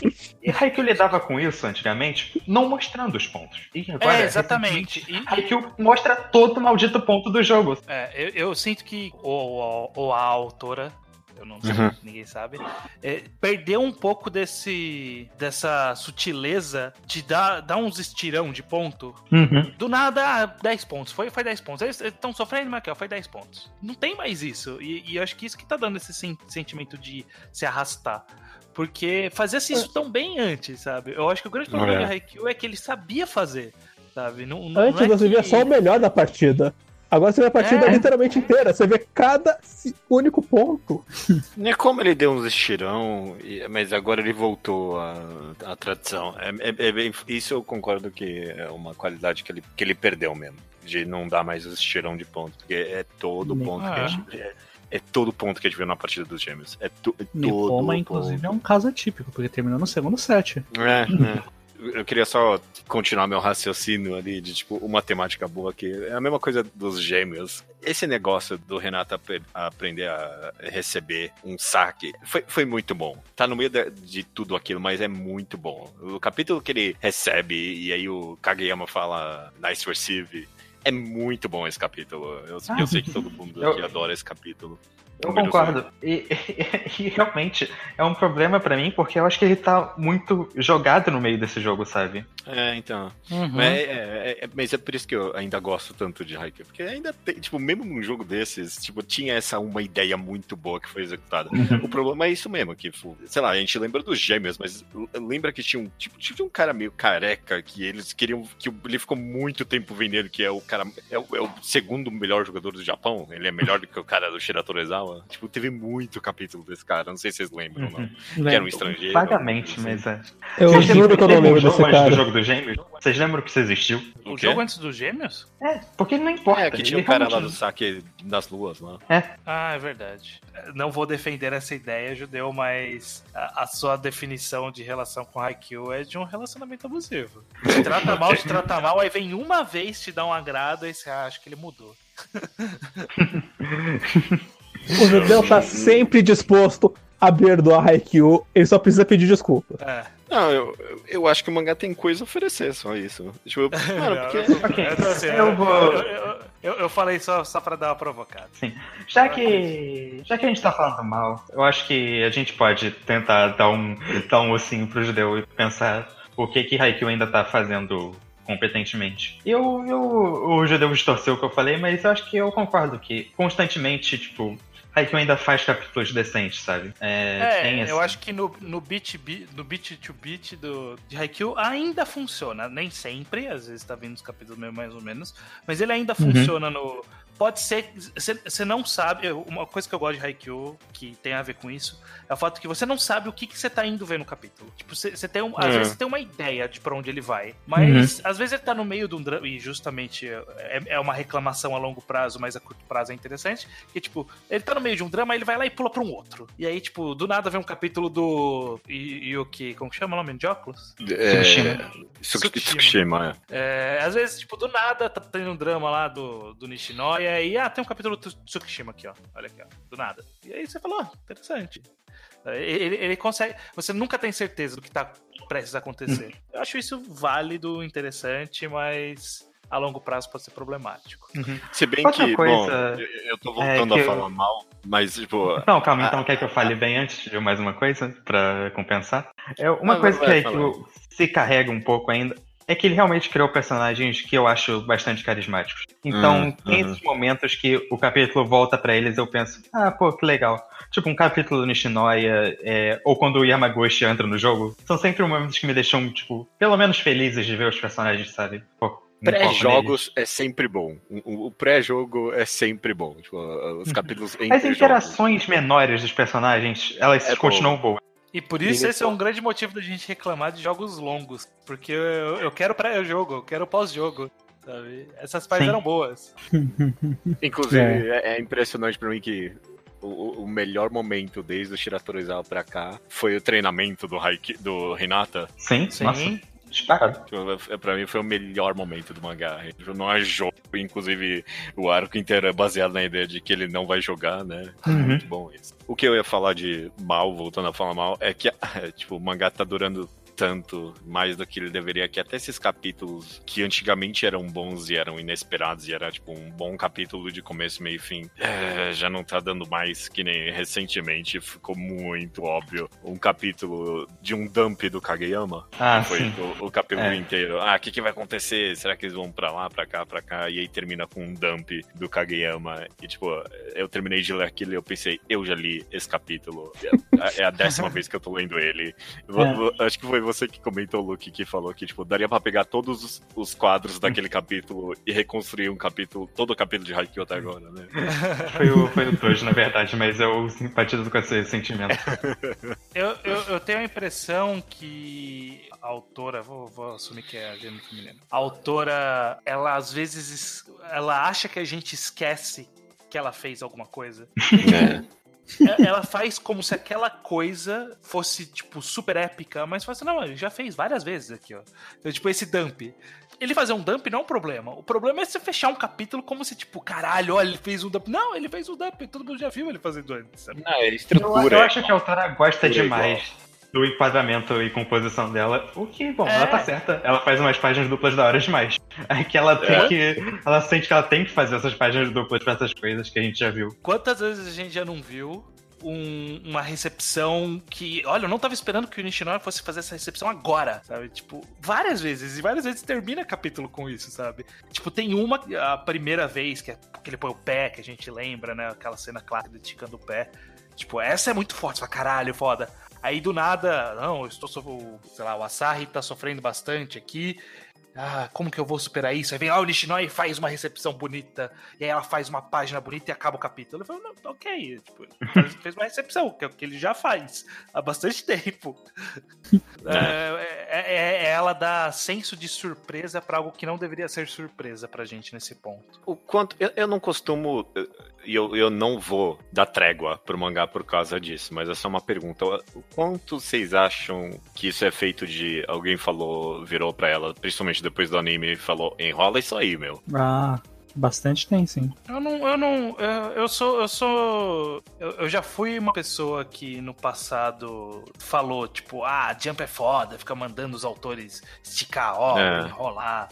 E Haikyuu lidava com isso antigamente, não mostrando os pontos. E agora, É, exatamente. E- Haikyuu mostra todo o maldito ponto do jogo. É, eu, eu sinto que ou, ou a autora, eu não sei, Uhum. ninguém sabe, é, perdeu um pouco desse dessa sutileza de dar, dar uns estirão de ponto. Do nada, ah, 10 pontos. Foi, foi 10 pontos. Eles estão sofrendo, ó, foi 10 pontos. Não tem mais isso. E, e eu acho que isso que tá dando esse sen- sentimento de se arrastar. Porque fazia-se isso tão bem antes, sabe? Eu acho que o grande problema É. do Haikyuu é que ele sabia fazer, sabe? Não, não Antes é você via que- só o melhor da partida. Agora você vê a partida É. literalmente inteira. Você vê cada único ponto. É como ele deu uns estirão, mas agora ele voltou à, à tradição. É, é- é bem- isso eu concordo que é uma qualidade que ele, que ele perdeu mesmo. De não dar mais os estirão de ponto. Porque é todo Nem- ponto que a gente. É, é todo ponto que a gente viu na partida dos gêmeos. É, to, é todo. Nipoma, inclusive, é um caso atípico, porque terminou no segundo set. É, é. Eu queria só continuar meu raciocínio ali de, tipo, uma temática boa que é a mesma coisa dos gêmeos. Esse negócio do Renato apre- aprender a receber um saque foi, foi muito bom. Tá no meio de, de tudo aquilo, mas é muito bom. O capítulo que ele recebe e aí o Kageyama fala nice receive. É muito bom esse capítulo. Eu, eu sei que todo mundo Eu- aqui adora esse capítulo. Eu concordo. E, e realmente é um problema pra mim, porque eu acho que ele tá muito jogado no meio desse jogo, sabe? É, então. Uhum. Mas é, é- é- mas é por isso que eu ainda gosto tanto de Haikyuu. Porque ainda tem, tipo, mesmo num jogo desses, tipo, tinha essa uma ideia muito boa que foi executada. O problema é isso mesmo, que, sei lá, a gente lembra dos gêmeos, mas lembra que tinha um, tipo, tinha um cara meio careca que eles queriam, que ele ficou muito tempo vendendo, que é o cara, é o, é o segundo melhor jogador do Japão. Ele é melhor do que o cara do Shira Torezawa. Tipo, teve muito capítulo desse cara, não sei se vocês lembram, não. Que era um estrangeiro. Vagamente, mas é. Eu Vocês juro que eu não lembro jogo desse antes do cara. jogo dos gêmeos? Vocês lembram que isso existiu? O O jogo antes dos gêmeos? É, porque não importa. É, que tinha um cara lá do saque das luas lá. Ah, é verdade. Não vou defender essa ideia, judeu, mas a, a sua definição de relação com Haikyuu é de um relacionamento abusivo. Te trata mal, te trata mal, aí vem uma vez te dá um agrado e você acha que ele mudou. O judeu tá sempre disposto a perdoar Haikyuu. Ele só precisa pedir desculpa. É. Não, eu, eu- acho que o mangá tem coisa a oferecer, só isso. Tipo, eu- mano, Não, porque. eu- Ok, eu, tô assim, eu eu, vou- eu, eu- falei só, só pra dar uma provocada. Já que, já que a gente tá falando mal, eu acho que a gente pode tentar dar um, dar um ossinho pro judeu e pensar o que que Haikyuu ainda tá fazendo competentemente. Eu, eu, o judeu distorceu o que eu falei, mas eu acho que eu concordo que constantemente, tipo, Haikyuu ainda faz capítulos decentes, sabe? É, É, esse- eu acho que no, no beat, bi- no beat to beat do, de Haikyuu ainda funciona. Nem sempre, às vezes tá vindo os capítulos meio mais ou menos, mas ele ainda funciona no. Pode ser. Você não sabe. Uma coisa que eu gosto de Haikyuu, que tem a ver com isso, é o fato que você não sabe o que você tá indo ver no capítulo. Tipo, você tem um, às É. vezes você tem uma ideia de pra onde ele vai. Mas às vezes ele tá no meio de um drama. E justamente é, é uma reclamação a longo prazo, mas a curto prazo é interessante. Que, tipo, ele tá no meio de um drama, ele vai lá e pula pra um outro. E aí, tipo, do nada vem um capítulo do. E, e o que? Como que chama o nome? De óculos? É, Tsukushima. Tsukushima. Tsukushima. Tsukushima, é. É, às vezes, tipo, do nada tá tendo um drama lá do, do Nishinoya e ah, tem um capítulo do Tsukishima aqui, ó. Olha aqui, ó. Do nada. E aí você falou, ah, interessante. Ele, ele consegue. Você nunca tem certeza do que tá prestes a acontecer. Eu acho isso válido, interessante, mas a longo prazo pode ser problemático. Se bem Outra que, coisa bom, eu, eu tô voltando é a eu- falar mal, mas, tipo. Não, calma, Ah. então quer que eu fale bem antes de mais uma coisa pra compensar? É, uma Não, coisa que, é que eu- se carrega um pouco ainda é que ele realmente criou personagens que eu acho bastante carismáticos. Então, Hum, tem uhum. esses momentos que o capítulo volta pra eles eu penso, ah, pô, que legal. Tipo, um capítulo do Nishinoya, é, ou quando o Yamaguchi entra no jogo, são sempre momentos que me deixam, tipo, pelo menos felizes de ver os personagens, sabe? Pô. Pré-jogos é sempre bom. O, pré-jogo é sempre bom. Tipo, os capítulos entre As interações menores dos personagens, elas É continuam boas. E por isso esse é um grande motivo da gente reclamar de jogos longos. Porque eu, eu quero pré-jogo, eu quero pós-jogo. Sabe? Essas partes Sim. eram boas. Inclusive, é. é impressionante pra mim que o, o melhor momento desde o Shiratorizawa pra cá foi o treinamento do, Haiki, do Renata. Sim, Sim. nossa. Disparado. Tipo, pra mim foi o melhor momento do mangá. Não é jogo, inclusive o arco inteiro é baseado na ideia de que ele não vai jogar, né? Uhum. Muito bom isso. O que eu ia falar de mal, voltando a falar mal, é que tipo, o mangá tá durando tanto mais do que ele deveria, que até esses capítulos que antigamente eram bons e eram inesperados, e era tipo um bom capítulo de começo, meio e fim, é, já não tá dando mais que nem recentemente, ficou muito óbvio. Um capítulo de um dump do Kageyama. Ah, foi sim. o, o capítulo É. inteiro. Ah, o que, que vai acontecer? Será que eles vão pra lá, pra cá, pra cá? E aí termina com um dump do Kageyama. E tipo, eu terminei de ler aquilo e eu pensei, eu já li esse capítulo. É, é a décima vez que eu tô lendo ele. É. Acho que foi você que comentou, Luke, que falou que, tipo, daria pra pegar todos os, os quadros daquele capítulo e reconstruir um capítulo, todo o capítulo de Haikyuu até agora, né? Foi o, foi o Tojo, na verdade, mas eu simpatizo com esse sentimento. Eu, eu, eu tenho a impressão que a autora, vou, vou assumir que é a gênero feminino. A autora, ela às vezes, es- ela acha que a gente esquece que ela fez alguma coisa. É. É- ela faz como se aquela coisa fosse, tipo, super épica, mas fala assim, não, ele já fez várias vezes aqui, ó. Então, tipo, esse dump. Ele fazer um dump não é um problema. O problema é você fechar um capítulo como se, tipo, caralho, olha, ele fez um dump. Não, ele fez um dump, todo mundo já viu ele fazendo antes, sabe? Não, é Eu, estrutura. eu acho que a autora gosta demais do enquadramento e composição dela. O que, bom, É. ela tá certa. Ela faz umas páginas duplas da hora demais. É que ela tem É. que. Ela sente que ela tem que fazer essas páginas duplas pra essas coisas que a gente já viu. Quantas vezes a gente já não viu um- uma recepção que. Olha, eu não tava esperando que o Nishinoya fosse fazer essa recepção agora, sabe? Tipo, várias vezes. E várias vezes termina capítulo com isso, sabe? Tipo, tem uma, a primeira vez, que é que ele põe o pé, que a gente lembra, né? Aquela cena clássica dele esticando o pé. Tipo, essa é muito forte, fala, caralho, foda. Aí do nada, não, eu estou sei lá, o Asahi tá sofrendo bastante aqui. Ah, como que eu vou superar isso? Aí vem ah, o Nishinoya e faz uma recepção bonita. E aí ela faz uma página bonita e acaba o capítulo. Eu falo, não, ok, tipo, fez- uma recepção, que é o que ele já faz há bastante tempo. É, é- é- ela dá senso de surpresa pra algo que não deveria ser surpresa pra gente nesse ponto. O quanto. Eu, eu não costumo. E eu, eu não vou dar trégua pro mangá por causa disso, mas é só uma pergunta. O quanto vocês acham que isso é feito de. Alguém falou, virou pra ela, principalmente depois do anime, e falou: enrola isso aí, meu. Ah, bastante tem, sim. Eu não, eu não, eu, eu sou, eu sou, eu, eu já fui uma pessoa que no passado falou, tipo, ah, Jump é foda, fica mandando os autores esticar a obra, É. enrolar.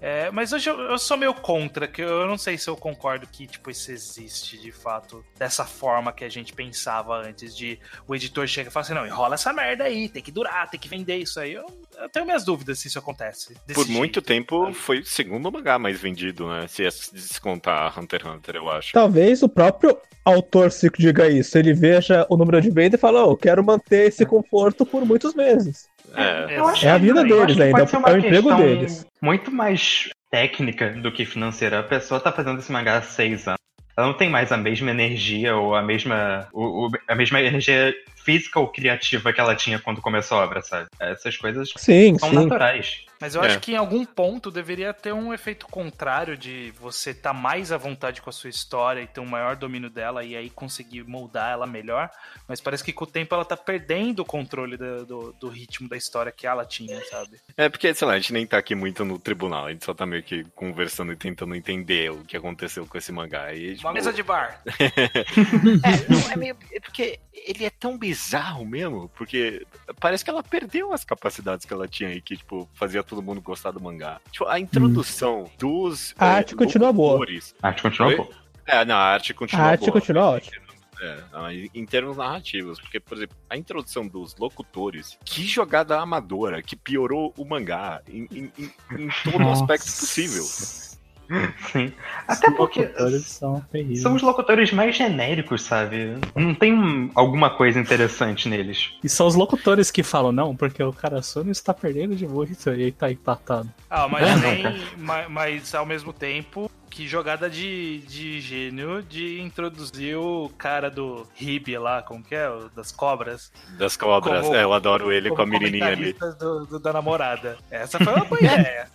É, mas hoje eu, eu sou meio contra, que eu não sei se eu concordo que, tipo, isso existe de fato, dessa forma que a gente pensava antes de o editor chega e fala assim, não, enrola essa merda aí, tem que durar, tem que vender isso aí. Eu, eu tenho minhas dúvidas se isso acontece. desse Por muito jeito. tempo foi o segundo mangá mais vendido, né? Se é descontar Hunter x Hunter, eu acho. Talvez o próprio autor se diga isso. Ele veja o número de venda e fala: oh, eu quero manter esse conforto por muitos meses. É. Acho É a vida deles ainda, ser uma é o emprego deles. Muito mais técnica do que financeira. A pessoa tá fazendo esse mangá há seis anos. Ela não tem mais a mesma energia ou a mesma, o- o- a mesma energia física ou criativa que ela tinha quando começou a obra, sabe? Essas coisas Sim, são sim. naturais. Mas eu É. acho que em algum ponto deveria ter um efeito contrário de você estar mais à vontade com a sua história e ter um maior domínio dela e aí conseguir moldar ela melhor. Mas parece que com o tempo ela tá perdendo o controle do, do, do ritmo da história que ela tinha, sabe? É porque, sei lá, a gente nem tá aqui muito no tribunal, a gente só tá meio que conversando e tentando entender o que aconteceu com esse mangá. E, tipo, Uma mesa de bar. É, não, é meio. É porque ele é tão bizarro mesmo, porque parece que ela perdeu as capacidades que ela tinha e que, tipo, fazia todo mundo gostar do mangá. Tipo, a introdução dos. A arte continua boa. locutores- A arte continua boa. É, não, a arte continua A arte boa. continua ótima. É, em termos narrativos, porque, por exemplo, a introdução dos locutores, que jogada amadora, que piorou o mangá em, em- em- em todo aspecto possível. Sim. Até Os porque são terríveis. são os locutores mais genéricos, sabe? Não tem um- alguma coisa interessante neles. E são os locutores que falam, não, porque o cara Sony está perdendo de muito e aí tá empatado. Ah, mas, É, nem, cara. ma- mas ao mesmo tempo, que jogada de, de gênio de introduzir o cara do Ribe lá, como que é? O Das cobras. Das cobras, Como- é, eu adoro ele com a menininha ali. do- do- da namorada. Essa foi uma boa ideia.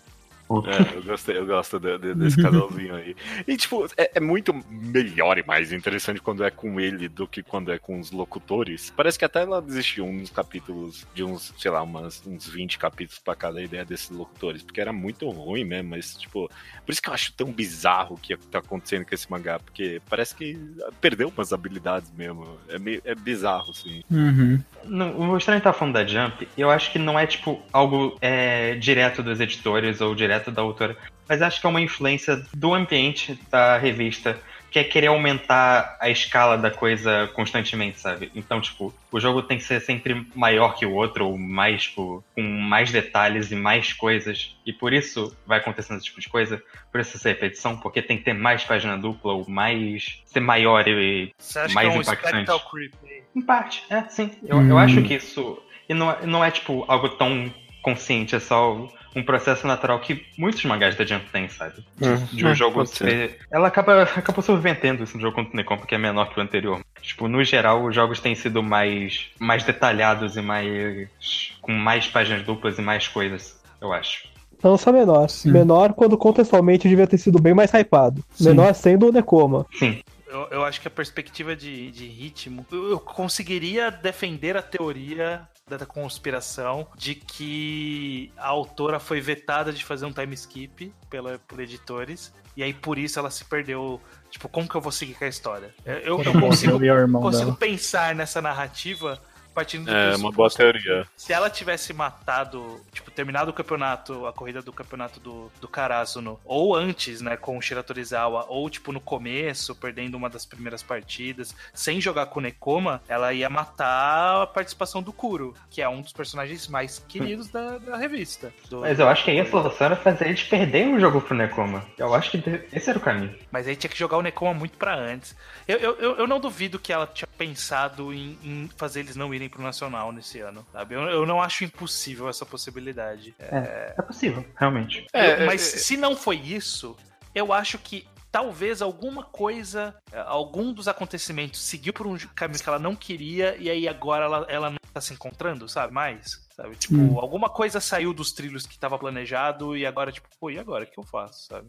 É, eu, gostei, eu gosto de, de, desse casalzinho aí. E, tipo, é, é, muito melhor e mais interessante quando é com ele do que quando é com os locutores. Parece que até ela existiu uns capítulos de uns, sei lá, umas, uns 20 capítulos pra cada ideia desses locutores, porque era muito ruim mesmo, mas, tipo, por isso que eu acho tão bizarro o que tá acontecendo com esse mangá, porque parece que perdeu umas habilidades mesmo. É, meio, é bizarro, assim. Uhum. No, o Estranho tá falando da Jump, eu acho que não é, tipo, algo é, direto dos editores ou direto da autora, mas acho que é uma influência do ambiente da revista que é querer aumentar a escala da coisa constantemente, sabe? Então, tipo, o jogo tem que ser sempre maior que o outro, ou mais, tipo, com mais detalhes e mais coisas. E por isso vai acontecendo esse tipo de coisa. Por isso essa repetição, porque tem que ter mais página dupla, ou mais. ser maior e Você acha mais que é um impactante. creep? Em parte, é, sim. Eu, Hum. eu acho que isso. E não, é- não é, tipo, algo tão consciente, é só um processo natural que muitos mangás da Jump têm, sabe? De um É, jogo ser. Ela acaba, acabou subvertendo esse jogo contra o Necom, porque é menor que o anterior. Tipo, no geral, os jogos têm sido mais, mais detalhados e mais. com mais páginas duplas e mais coisas, eu acho. Não só menor. Sim. Menor quando contextualmente devia ter sido bem mais hypado. Sim. Menor sendo o Nekoma. Sim. Eu, eu acho que a perspectiva de, de ritmo. Eu, eu conseguiria defender a teoria da conspiração de que a autora foi vetada de fazer um time skip pela, por editores. E aí por isso ela se perdeu. Tipo, como que eu vou seguir com a história? Eu, eu, eu consigo, pensar nessa narrativa partindo do É uma boa teoria. se ela tivesse matado, tipo, terminado o campeonato, a corrida do campeonato do, do Karasuno, ou antes, né, com o Shira Torizawa, ou, tipo, no começo, perdendo uma das primeiras partidas, sem jogar com o Nekoma, ela ia matar a participação do Kuro, que é um dos personagens mais queridos da, da revista. Do- Mas eu acho que aí a solução era fazer eles perderem o jogo pro Nekoma. Eu acho que esse era o caminho. Mas aí tinha que jogar o Nekoma muito pra antes. Eu, eu, eu, eu não duvido que ela tinha pensado em, em fazer eles não irem pro Nacional nesse ano, sabe? Eu, eu não acho impossível essa possibilidade. É possível, realmente. É, Eu- mas é, é. se não foi isso, eu acho que talvez alguma coisa, algum dos acontecimentos seguiu por um caminho que ela não queria e aí agora ela, ela não tá se encontrando, sabe? Mais, sabe? Tipo, Hum. alguma coisa saiu dos trilhos que tava planejado e agora, tipo, pô, e agora? O que eu faço, sabe?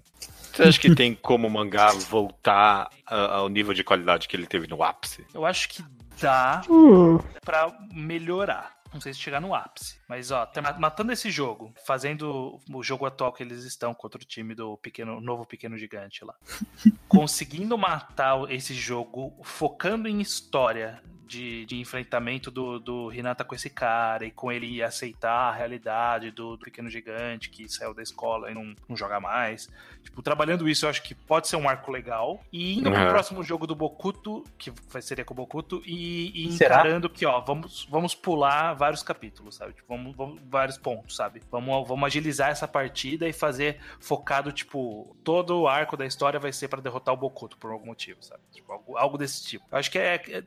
Você acha que tem como o mangá voltar ao nível de qualidade que ele teve no ápice? Eu acho que dá Hum, pra melhorar. Não sei se chegar no ápice. Mas, ó, tá ma- matando esse jogo, fazendo o jogo atual que eles estão contra o time do pequeno, novo pequeno gigante lá. conseguindo matar esse jogo, focando em história de, de enfrentamento do, do Hinata com esse cara e com ele aceitar a realidade do, do pequeno gigante que saiu da escola e não, não joga mais. Tipo, trabalhando isso, eu acho que pode ser um arco legal. E indo pro Uhum. próximo jogo do Bokuto, que vai seria com o Bokuto, e, e encarando que, ó, vamos, vamos pular vários capítulos, sabe? Tipo, vamos, vamos- vários pontos, sabe? Vamos, vamos agilizar essa partida e fazer focado, tipo, todo o arco da história vai ser pra derrotar o Bokuto por algum motivo, sabe? Tipo, algo, algo desse tipo. Eu acho que é, é-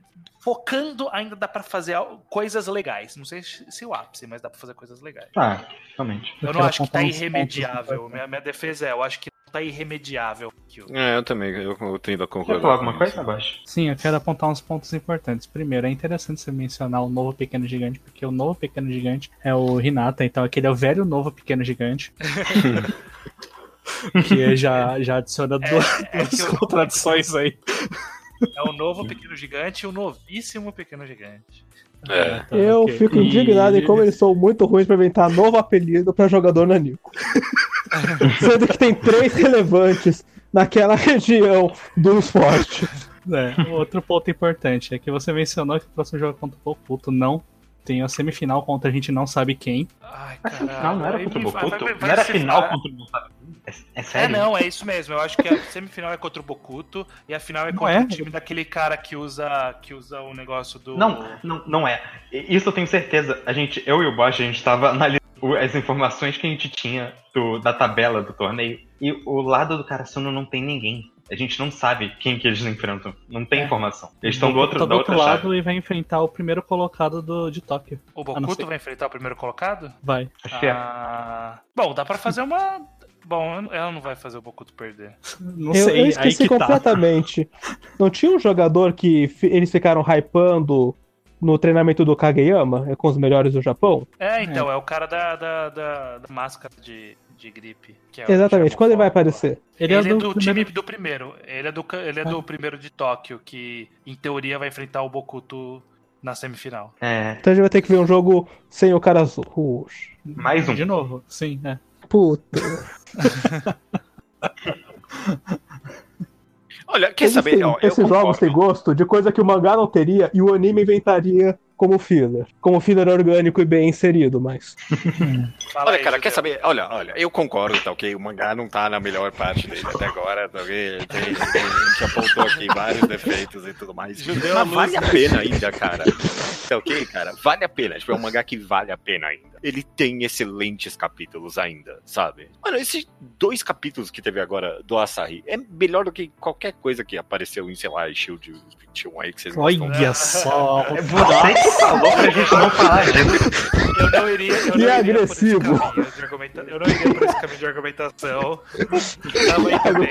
focando ainda dá pra fazer coisas legais. Não sei se o ápice, mas dá pra fazer coisas legais. Ah, realmente. Eu, não quero acho que tá irremediável. Minha, minha defesa é, eu acho que não tá irremediável. É, eu também, eu, eu tendo a Quer concordar. falar alguma coisa, abaixo? Sim, eu quero apontar uns pontos importantes. Primeiro, é interessante você mencionar o novo Pequeno Gigante, porque o novo Pequeno Gigante é o Hinata, então aquele é o velho novo Pequeno Gigante. que já, já adiciona duas, é duas que o- contradições aí. É o novo pequeno gigante e o novíssimo pequeno gigante. É. Tá, eu ok. fico E- indignado em como eles são muito ruins pra inventar novo apelido pra jogador nanico. Sendo que tem três relevantes naquela região do esporte. É, outro ponto importante é que você mencionou que o próximo jogo é contra o Bokuto não tem a semifinal contra a gente não sabe quem. Ai, A semifinal não era contra o vai Não era final contra o Bokuto? É, é É, sério? não, é isso mesmo. Eu acho que a semifinal é contra o Bokuto e a final é contra é? o time daquele cara que usa, que usa o negócio do. Não, não, não é. Isso eu tenho certeza. A gente, eu e o Bosch, a gente tava analisando as informações que a gente tinha do- da tabela do torneio. E o lado do Karasuno não tem ninguém. A gente não sabe quem que eles enfrentam. Não tem É. informação. Eles estão do outro, tá da do outro lado chave. e vai enfrentar o primeiro colocado do, de Tóquio. O Bokuto vai enfrentar o primeiro colocado? Vai. Acho que é. Ah, Bom, dá pra fazer uma. Bom, ela não vai fazer o Bokuto perder. Não Eu, sei, eu aí esqueci que tá. completamente. Não tinha um jogador que eles ficaram hypando no treinamento do Kageyama, é com os melhores do Japão. É, então, é, o cara da, da, da, da máscara de, de gripe. É Exatamente, quando ele vai aparecer? Ele, ele é, do, é do time do primeiro. Ele é do, ele é do ah. primeiro de Tóquio, que em teoria vai enfrentar o Bokuto na semifinal. É. Então a gente vai ter que ver um jogo sem o cara azul. Mais um. De novo, sim, é. Puta. Olha, quer saber? Ó, esses jogos têm gosto de coisa que o mangá não teria e o anime inventaria como filler. Como filler orgânico e bem inserido, mas. olha, cara, quer saber? Olha, olha, eu concordo, tá ok? O mangá não tá na melhor parte dele até agora, tá ok? Tem, tem, a gente apontou aqui vários defeitos e tudo mais. Judeu mas vale a pena ainda, cara. Tá ok, cara? Vale a pena. Tipo, é um mangá que vale a pena ainda. Ele tem excelentes capítulos ainda, sabe? Mano, esses dois capítulos que teve agora do Asahi é melhor do que qualquer coisa que apareceu em, sei lá, Shield 21 aí que vocês Olha só! É você falou pra gente não falar disso. Eu não iria. Eu não e é agressivo. Eu não iria por esse caminho de argumentação. Também também.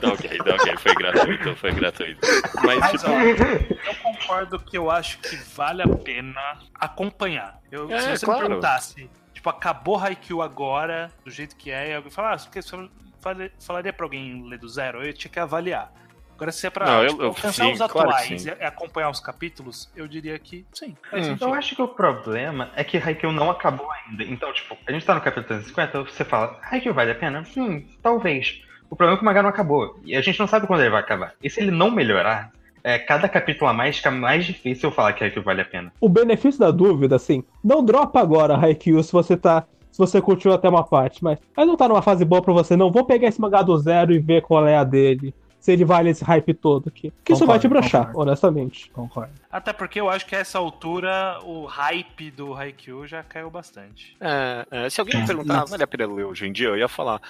Tá ok, tá ok. Foi gratuito, foi gratuito. Mas, Mas tipo... ó, eu concordo que eu acho que vale a pena acompanhar. Eu, é, se você claro. me perguntasse, tipo, acabou Haikyuu agora, do jeito que é, e alguém fala, ah, falaria pra alguém ler do zero? Eu tinha que avaliar. Agora, se é pra não, tipo, eu, alcançar sim, os atuais claro e acompanhar os capítulos, eu diria que sim. Hum. Eu acho que o problema é que Haikyuu não acabou ainda. Então, tipo, a gente tá no capítulo 350, você fala, Haikyuu vale a pena? Sim, talvez. O problema é que o mangá não acabou. E a gente não sabe quando ele vai acabar. E se ele não melhorar, é, cada capítulo a mais fica mais difícil falar que Haikyuu vale a pena. O benefício da dúvida, assim, não dropa agora Haikyuu se você tá. Se você curtiu até uma parte, mas, mas não tá numa fase boa pra você, não. Vou pegar esse mangá do zero e ver qual é a dele se ele vale esse hype todo aqui. Que isso vai te brochar, honestamente. Concordo. Até porque eu acho que a essa altura o hype do Haikyuu já caiu bastante. É, é, se alguém me perguntar, vale a pena ler hoje em dia, eu ia falar.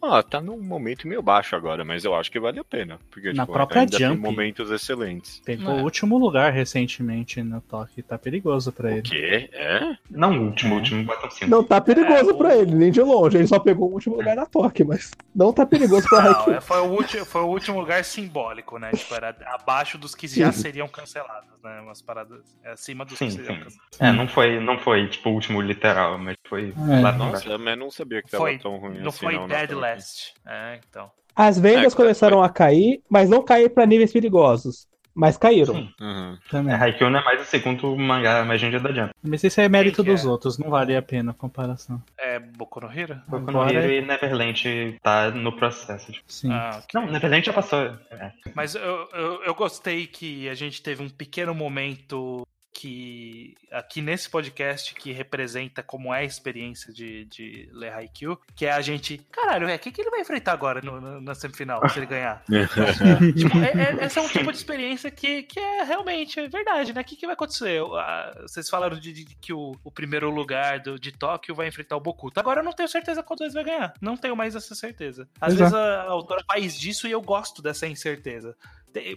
Ah, tá num momento meio baixo agora, mas eu acho que vale a pena. Porque, Na tipo, própria ainda Jump, tem momentos excelentes. Pegou é. o último lugar recentemente no toque. Tá perigoso pra ele. O quê? É? Não o último, o último botão Não tá perigoso é, pra o... ele, nem de longe. Ele só pegou o último lugar na toque, mas não tá perigoso pra não, é, foi, o último, foi o último lugar simbólico, né? Tipo, era abaixo dos que já seriam cancelados, né? Umas paradas é acima dos sim, que seriam sim. cancelados. É, não foi, não foi, tipo, o último literal, mas foi é. lá Nossa, mas não sabia que tava foi, tão ruim não assim. Foi não foi Dead Last. É, então. As vendas é, começaram foi. a cair, mas não cair para níveis perigosos. Mas caíram. Sim. Uhum. Também. É, Haikyuu não é mais o segundo mangá mais vendido da Jump. Mas isso é mérito dos é? outros, não vale a pena a comparação. É Boku no Hero? Boku no Hero e Neverland tá no processo. Sim. Ah, okay. Não, Neverland já passou. É. Mas eu, eu, eu gostei que a gente teve um pequeno momento que aqui nesse podcast que representa como é a experiência de, de ler Haikyuu, que é a gente, caralho, o que, que ele vai enfrentar agora no, no, na semifinal, se ele ganhar? tipo, é, é, esse é um tipo de experiência que, que é realmente é verdade, né? O que, que vai acontecer? vocês falaram de, de que o, o, primeiro lugar do, de Tóquio vai enfrentar o Bokuto. Agora eu não tenho certeza qual deles vai ganhar. Não tenho mais essa certeza. Às Exato. vezes a, a autora faz disso e eu gosto dessa incerteza.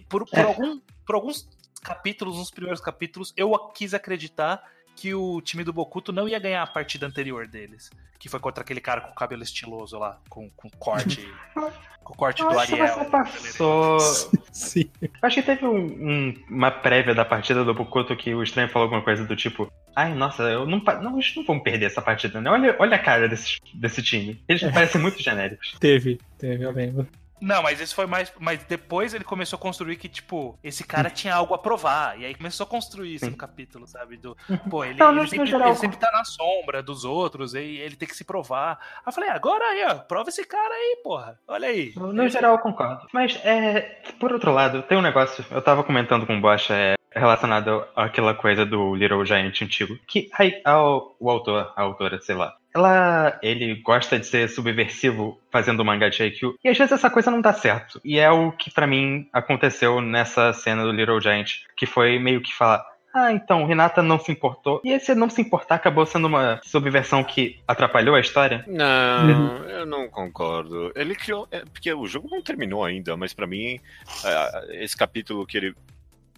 Por, por, é. algum, por alguns capítulos, nos primeiros capítulos, eu quis acreditar que o time do Bokuto não ia ganhar a partida anterior deles. Que foi contra aquele cara com o cabelo estiloso lá, com, com corte. com corte do Ariel. Que passou. Sim. Acho que teve um, um, uma prévia da partida do Bokuto que o estranho falou alguma coisa do tipo. Ai, nossa, eu não, não, eles não vão perder essa partida, né? Olha, olha a cara desse, desse time. Eles é. parecem muito genéricos. Teve, teve, eu lembro. Não, mas esse foi mais. Mas depois ele começou a construir que, tipo, esse cara tinha algo a provar. E aí começou a construir isso no capítulo, sabe? Do, pô, ele, não, ele, sempre, geral, ele sempre tá na sombra dos outros, e ele tem que se provar. Aí eu falei, agora aí, ó, prova esse cara aí, porra. Olha aí. No, no geral, eu concordo. Mas, é, por outro lado, tem um negócio. Eu tava comentando com o Bocha, é, relacionado àquela coisa do Little Giant antigo. Que aí, ao, o autor, a autora, sei lá, ela, ele gosta de ser subversivo fazendo mangá de Haikyuu, e às vezes essa coisa não dá certo. E é o que para mim aconteceu nessa cena do Little Giant, que foi meio que falar, ah, então, Renata não se importou. E esse não se importar acabou sendo uma subversão que atrapalhou a história? Não, uhum. eu não concordo. Ele criou. É, porque o jogo não terminou ainda, mas para mim, é, esse capítulo que ele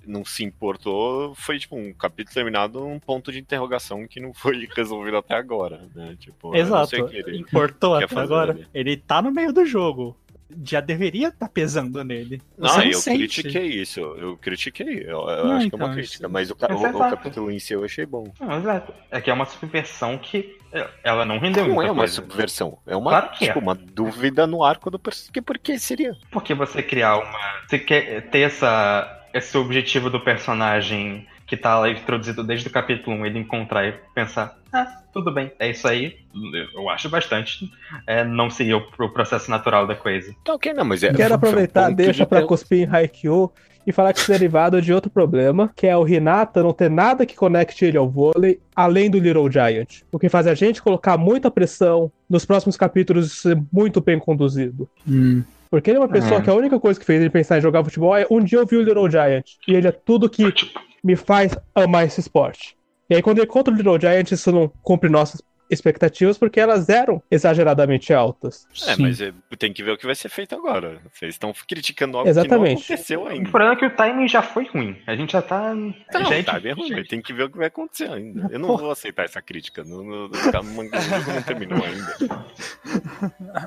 não se importou, foi tipo um capítulo terminado um ponto de interrogação que não foi resolvido até agora, né? Tipo, Exato. Ele importou até agora. Ali. Ele tá no meio do jogo. já deveria estar tá pesando nele. Você não, não eu sente. critiquei isso. Eu critiquei. Eu, eu não, acho então, que é uma então, crítica. Mas o, o, o, capítulo em si eu achei bom. Não, exato. É que é uma subversão que ela não rendeu Não é uma coisa. subversão. É uma, claro tipo, é. uma dúvida no arco do personagem. Por que seria? Porque você criar uma. Você quer ter essa, esse objetivo do personagem que tá lá introduzido desde o capítulo 1, ele encontrar e pensar, ah, tudo bem, é isso aí, eu acho bastante, é, não seria o, o, processo natural da coisa. Tá ok, não, mas é... Quero aproveitar, um deixa de pra cuspir em Haikyuu e falar que isso é derivado de outro problema, que é o Hinata não ter nada que conecte ele ao vôlei, além do Little Giant. O que faz a gente colocar muita pressão nos próximos capítulos ser muito bem conduzido. Hum. Porque ele é uma pessoa uhum. que a única coisa que fez ele pensar em jogar futebol é um dia eu vi o Little Giant. E ele é tudo que me faz amar esse esporte. E aí, quando ele encontra o Little Giant, isso não cumpre nossas expectativas porque elas eram exageradamente altas. É, Sim. mas é, tem que ver o que vai ser feito agora. Vocês estão criticando algo Exatamente. que não aconteceu ainda. O problema é que o timing já foi ruim. A gente já tá. Não, já tá bem ruim. Tem que ver o que vai acontecer ainda. Eu não vou aceitar essa crítica. Não, não, o jogo não terminou ainda.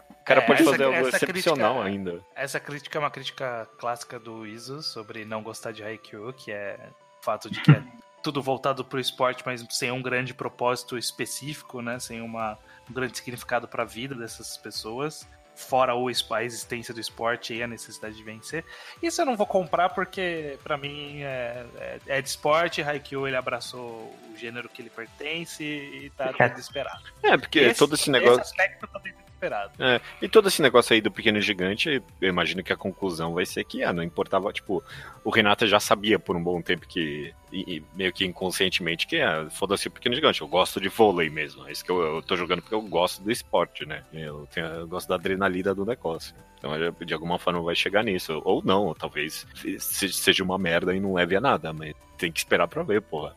O cara é, pode essa, fazer algo excepcional crítica, ainda. Essa crítica é uma crítica clássica do Iso sobre não gostar de Haikyuu, que é o fato de que é tudo voltado para o esporte, mas sem um grande propósito específico, né? Sem uma, um grande significado para a vida dessas pessoas. Fora o, a existência do esporte e a necessidade de vencer. Isso eu não vou comprar porque, para mim, é, é, é, de esporte. Haikyuu ele abraçou o gênero que ele pertence e tá desesperado. É, porque esse, todo esse negócio. Esse aspecto também esperado. É, e todo esse negócio aí do pequeno gigante, eu imagino que a conclusão vai ser que ah, não importava, tipo, o Renato já sabia por um bom tempo que, e, meio que inconscientemente, que ah, foda-se o pequeno gigante, eu gosto de vôlei mesmo. É isso que eu, eu tô jogando porque eu gosto do esporte, né? Eu, tenho, eu gosto da adrenalina do negócio. Então, de alguma forma vai chegar nisso. Ou não, ou talvez seja uma merda e não leve a nada, mas tem que esperar pra ver, porra.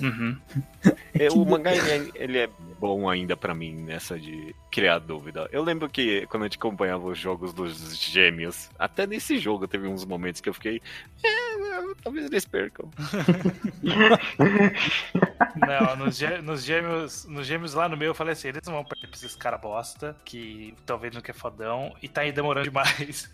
Uhum. É, o mangá, ele é, ele é bom ainda para mim nessa de criar dúvida. Eu lembro que quando a gente acompanhava os jogos dos gêmeos, até nesse jogo teve uns momentos que eu fiquei. É, talvez eles percam. não, nos, nos, gêmeos, nos gêmeos lá no meio eu falei assim: eles não vão perder pra esses caras bosta, que talvez não quer fodão, e tá aí demorando demais.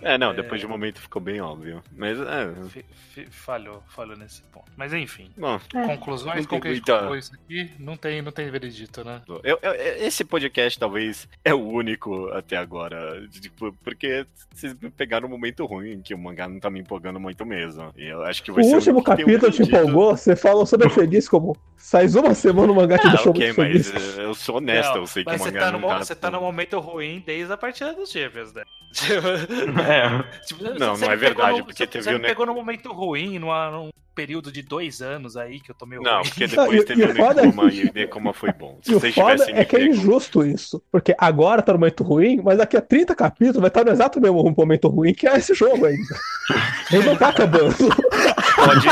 é, não, depois de um momento ficou bem óbvio. Mas é. Falhou, falhou nesse ponto. Mas enfim. Bom, conclusões com que a gente então, isso aqui? Não tem, não tem veredito, né? Eu, eu, esse podcast talvez é o único até agora. Tipo, porque vocês pegaram um momento ruim que o mangá não tá me empolgando muito mesmo. E eu acho que vai o ser último capítulo te empolgou? Você falou sobre a Feliz como faz uma semana o mangá te ah, deixou okay, muito feliz. mas eu sou honesto, não, eu sei que o mangá tá no, tá... Você tá no momento ruim desde a partida dos gêmeos, né? é. Tipo, não, não é verdade, no, porque você, teve você o... me pegou num momento ruim, numa, num período de dois anos aí que eu tomei Não, ruim. porque depois teve o Nekoma e o Nekoma foi bom. Se e vocês o foda é que é injusto isso, porque agora tá no momento ruim, mas daqui a 30 capítulos vai estar no exato mesmo momento ruim que é esse jogo ainda. Ele não tá acabando. Pode...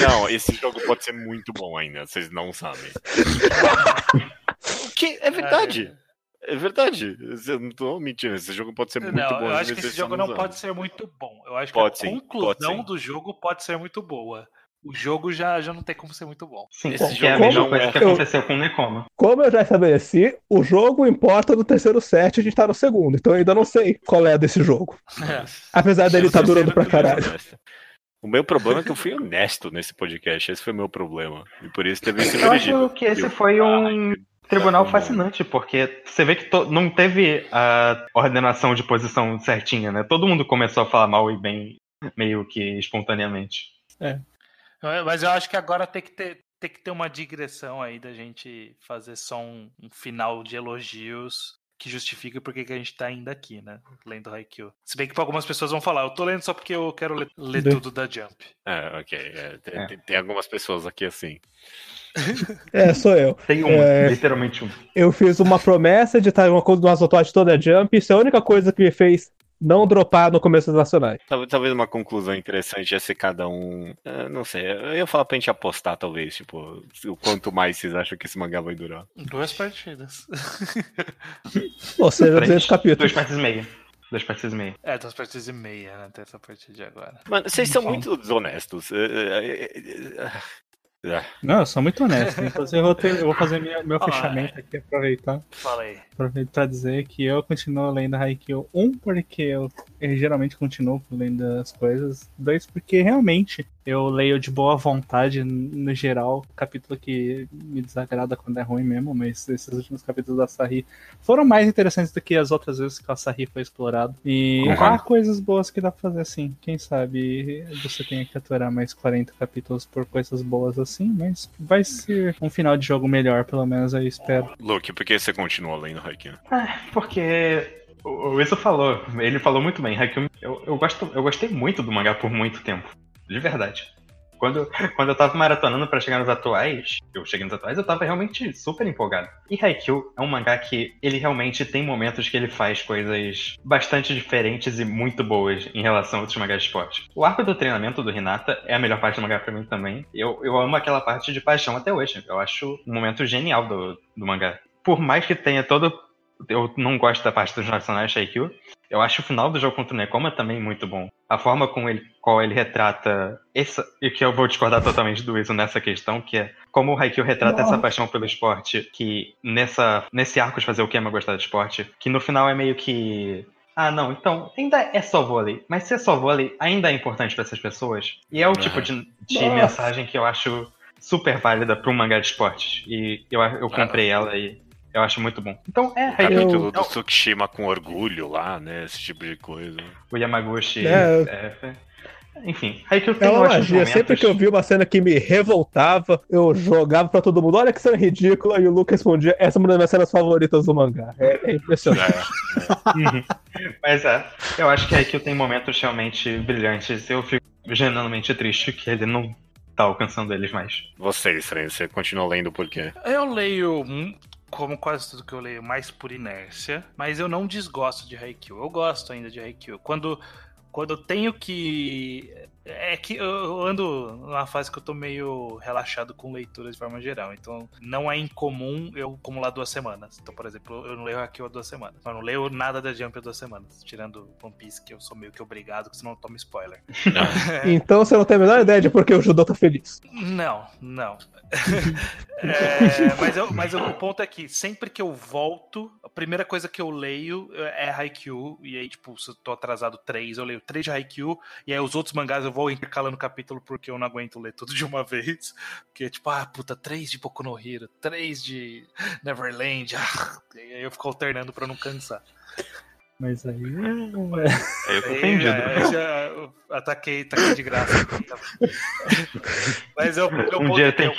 Não, esse jogo pode ser muito bom ainda, vocês não sabem. que é verdade. É. É verdade. Eu não tô mentindo. Esse jogo pode ser muito não, bom. Eu acho que esse jogo não pode ser muito bom. Eu acho pode que a sim, conclusão do jogo pode ser muito boa. O jogo já, já não tem como ser muito bom. Sim, esse jogo é a mesma coisa que aconteceu com o Nekoma. Como eu já estabeleci, o jogo importa do terceiro set, a gente tá no segundo. Então eu ainda não sei qual é desse jogo. É. Apesar dele estar tá durando pra caralho. O meu problema é que eu fui honesto nesse podcast. Esse foi o meu problema. E por isso teve esse Eu acho que esse foi um Tribunal fascinante, porque você vê que não teve a ordenação de posição certinha, né? Todo mundo começou a falar mal e bem, meio que espontaneamente. É. Mas eu acho que agora tem que ter, tem que ter uma digressão aí da gente fazer só um, um final de elogios que justifica porque que a gente tá ainda aqui, né? Lendo Haikyuu. Se bem que pra algumas pessoas vão falar, eu tô lendo só porque eu quero ler, ler tudo da Jump. É, ok. É, tem, é. Tem, tem, algumas pessoas aqui assim. É, sou eu. Tem um, é, literalmente um. Eu fiz uma promessa de estar uma coisa do toda a Jump, isso é a única coisa que me fez não dropar no começo das nacionais. Talvez uma conclusão interessante é ser cada um. É, não sei, eu ia falar pra gente apostar, talvez. Tipo, o quanto mais vocês acham que esse mangá vai durar? Duas partidas. Ou seja, 200 capítulos. Duas partidas e meia. Duas partidas e meia. É, duas partidas e meia, né? Até essa partida de agora. Mano, vocês são muito desonestos. É. Não, eu sou muito honesto. Inclusive, eu vou, ter, eu vou fazer minha, meu ah, fechamento aqui, aproveitar. Fala aí. Aproveitar pra dizer que eu continuo lendo Haikyuu. Um, porque eu, eu geralmente continuo lendo as coisas. Dois, porque realmente eu leio de boa vontade, no geral. Capítulo que me desagrada quando é ruim mesmo, mas esses últimos capítulos da Sahi foram mais interessantes do que as outras vezes que a Sahi foi explorado. E uhum. há coisas boas que dá pra fazer assim. Quem sabe você tenha que aturar mais 40 capítulos por coisas boas assim, mas vai ser um final de jogo melhor, pelo menos eu espero. Luke, por que você continua lendo Haikyuu? Ah, porque o Isso falou, ele falou muito bem. Haikyuu, eu, eu, gosto, eu gostei muito do mangá por muito tempo. De verdade. Quando, quando eu tava maratonando para chegar nos atuais, eu cheguei nos atuais, eu tava realmente super empolgado. E Haikyuu é um mangá que ele realmente tem momentos que ele faz coisas bastante diferentes e muito boas em relação a outros mangás de esporte. O arco do treinamento do Hinata é a melhor parte do mangá pra mim também. Eu, eu amo aquela parte de paixão até hoje. Eu acho um momento genial do, do mangá. Por mais que tenha todo eu não gosto da parte dos nacionais Haikyuu. Eu acho o final do jogo contra o Nekoma também muito bom. A forma com ele, qual ele retrata essa, e que eu vou discordar totalmente do Iso nessa questão, que é como o Haikyuu retrata essa paixão pelo esporte, que nessa, nesse arco de fazer o Kema gostar de esporte, que no final é meio que ah, não, então ainda é só vôlei. Mas se é só vôlei, ainda é importante para essas pessoas. E é o tipo de, de mensagem que eu acho super válida para um mangá de esportes. E eu, eu comprei ela e eu acho muito bom. Então é. O capítulo eu... do Tsukishima com orgulho lá, né? Esse tipo de coisa. O Yamaguchi. É... É... Enfim, aí que eu tenho é uma magia. Momentos... Sempre que eu vi uma cena que me revoltava, eu jogava pra todo mundo, olha que cena ridícula, e o Luke respondia, essa é uma das minhas cenas favoritas do mangá. É, é impressionante. É, Mas é, eu acho que aí que eu tenho momentos realmente brilhantes. Eu fico genuinamente triste que ele não tá alcançando eles mais. Você, Estranho, você continua lendo por quê? Eu leio como quase tudo que eu leio, mais por inércia, mas eu não desgosto de Haikyuu. Eu gosto ainda de Haikyuu. Quando, quando eu tenho que é que eu ando numa fase que eu tô meio relaxado com leitura de forma geral. Então, não é incomum eu acumular duas semanas. Então, por exemplo, eu não leio aqui há duas semanas. Eu não leio nada da Jump há duas semanas. Tirando One Piece, que eu sou meio que obrigado, porque senão eu tomo spoiler. então você não tem a menor ideia de por que o Judô tá feliz. Não, não. é, mas, eu, mas eu, o ponto é que sempre que eu volto, a primeira coisa que eu leio é Haikyuu. E aí, tipo, se eu tô atrasado três, eu leio três de Haikyuu. E aí os outros mangás eu vou intercalando capítulo porque eu não aguento ler tudo de uma vez. Porque, tipo, ah, puta, três de Boku no Hero, três de Neverland. Ah, e aí eu fico alternando pra não cansar. Mas aí. É, eu tô ofendido. É, já ataquei, ataquei de graça. Mas eu, eu, um dia eu,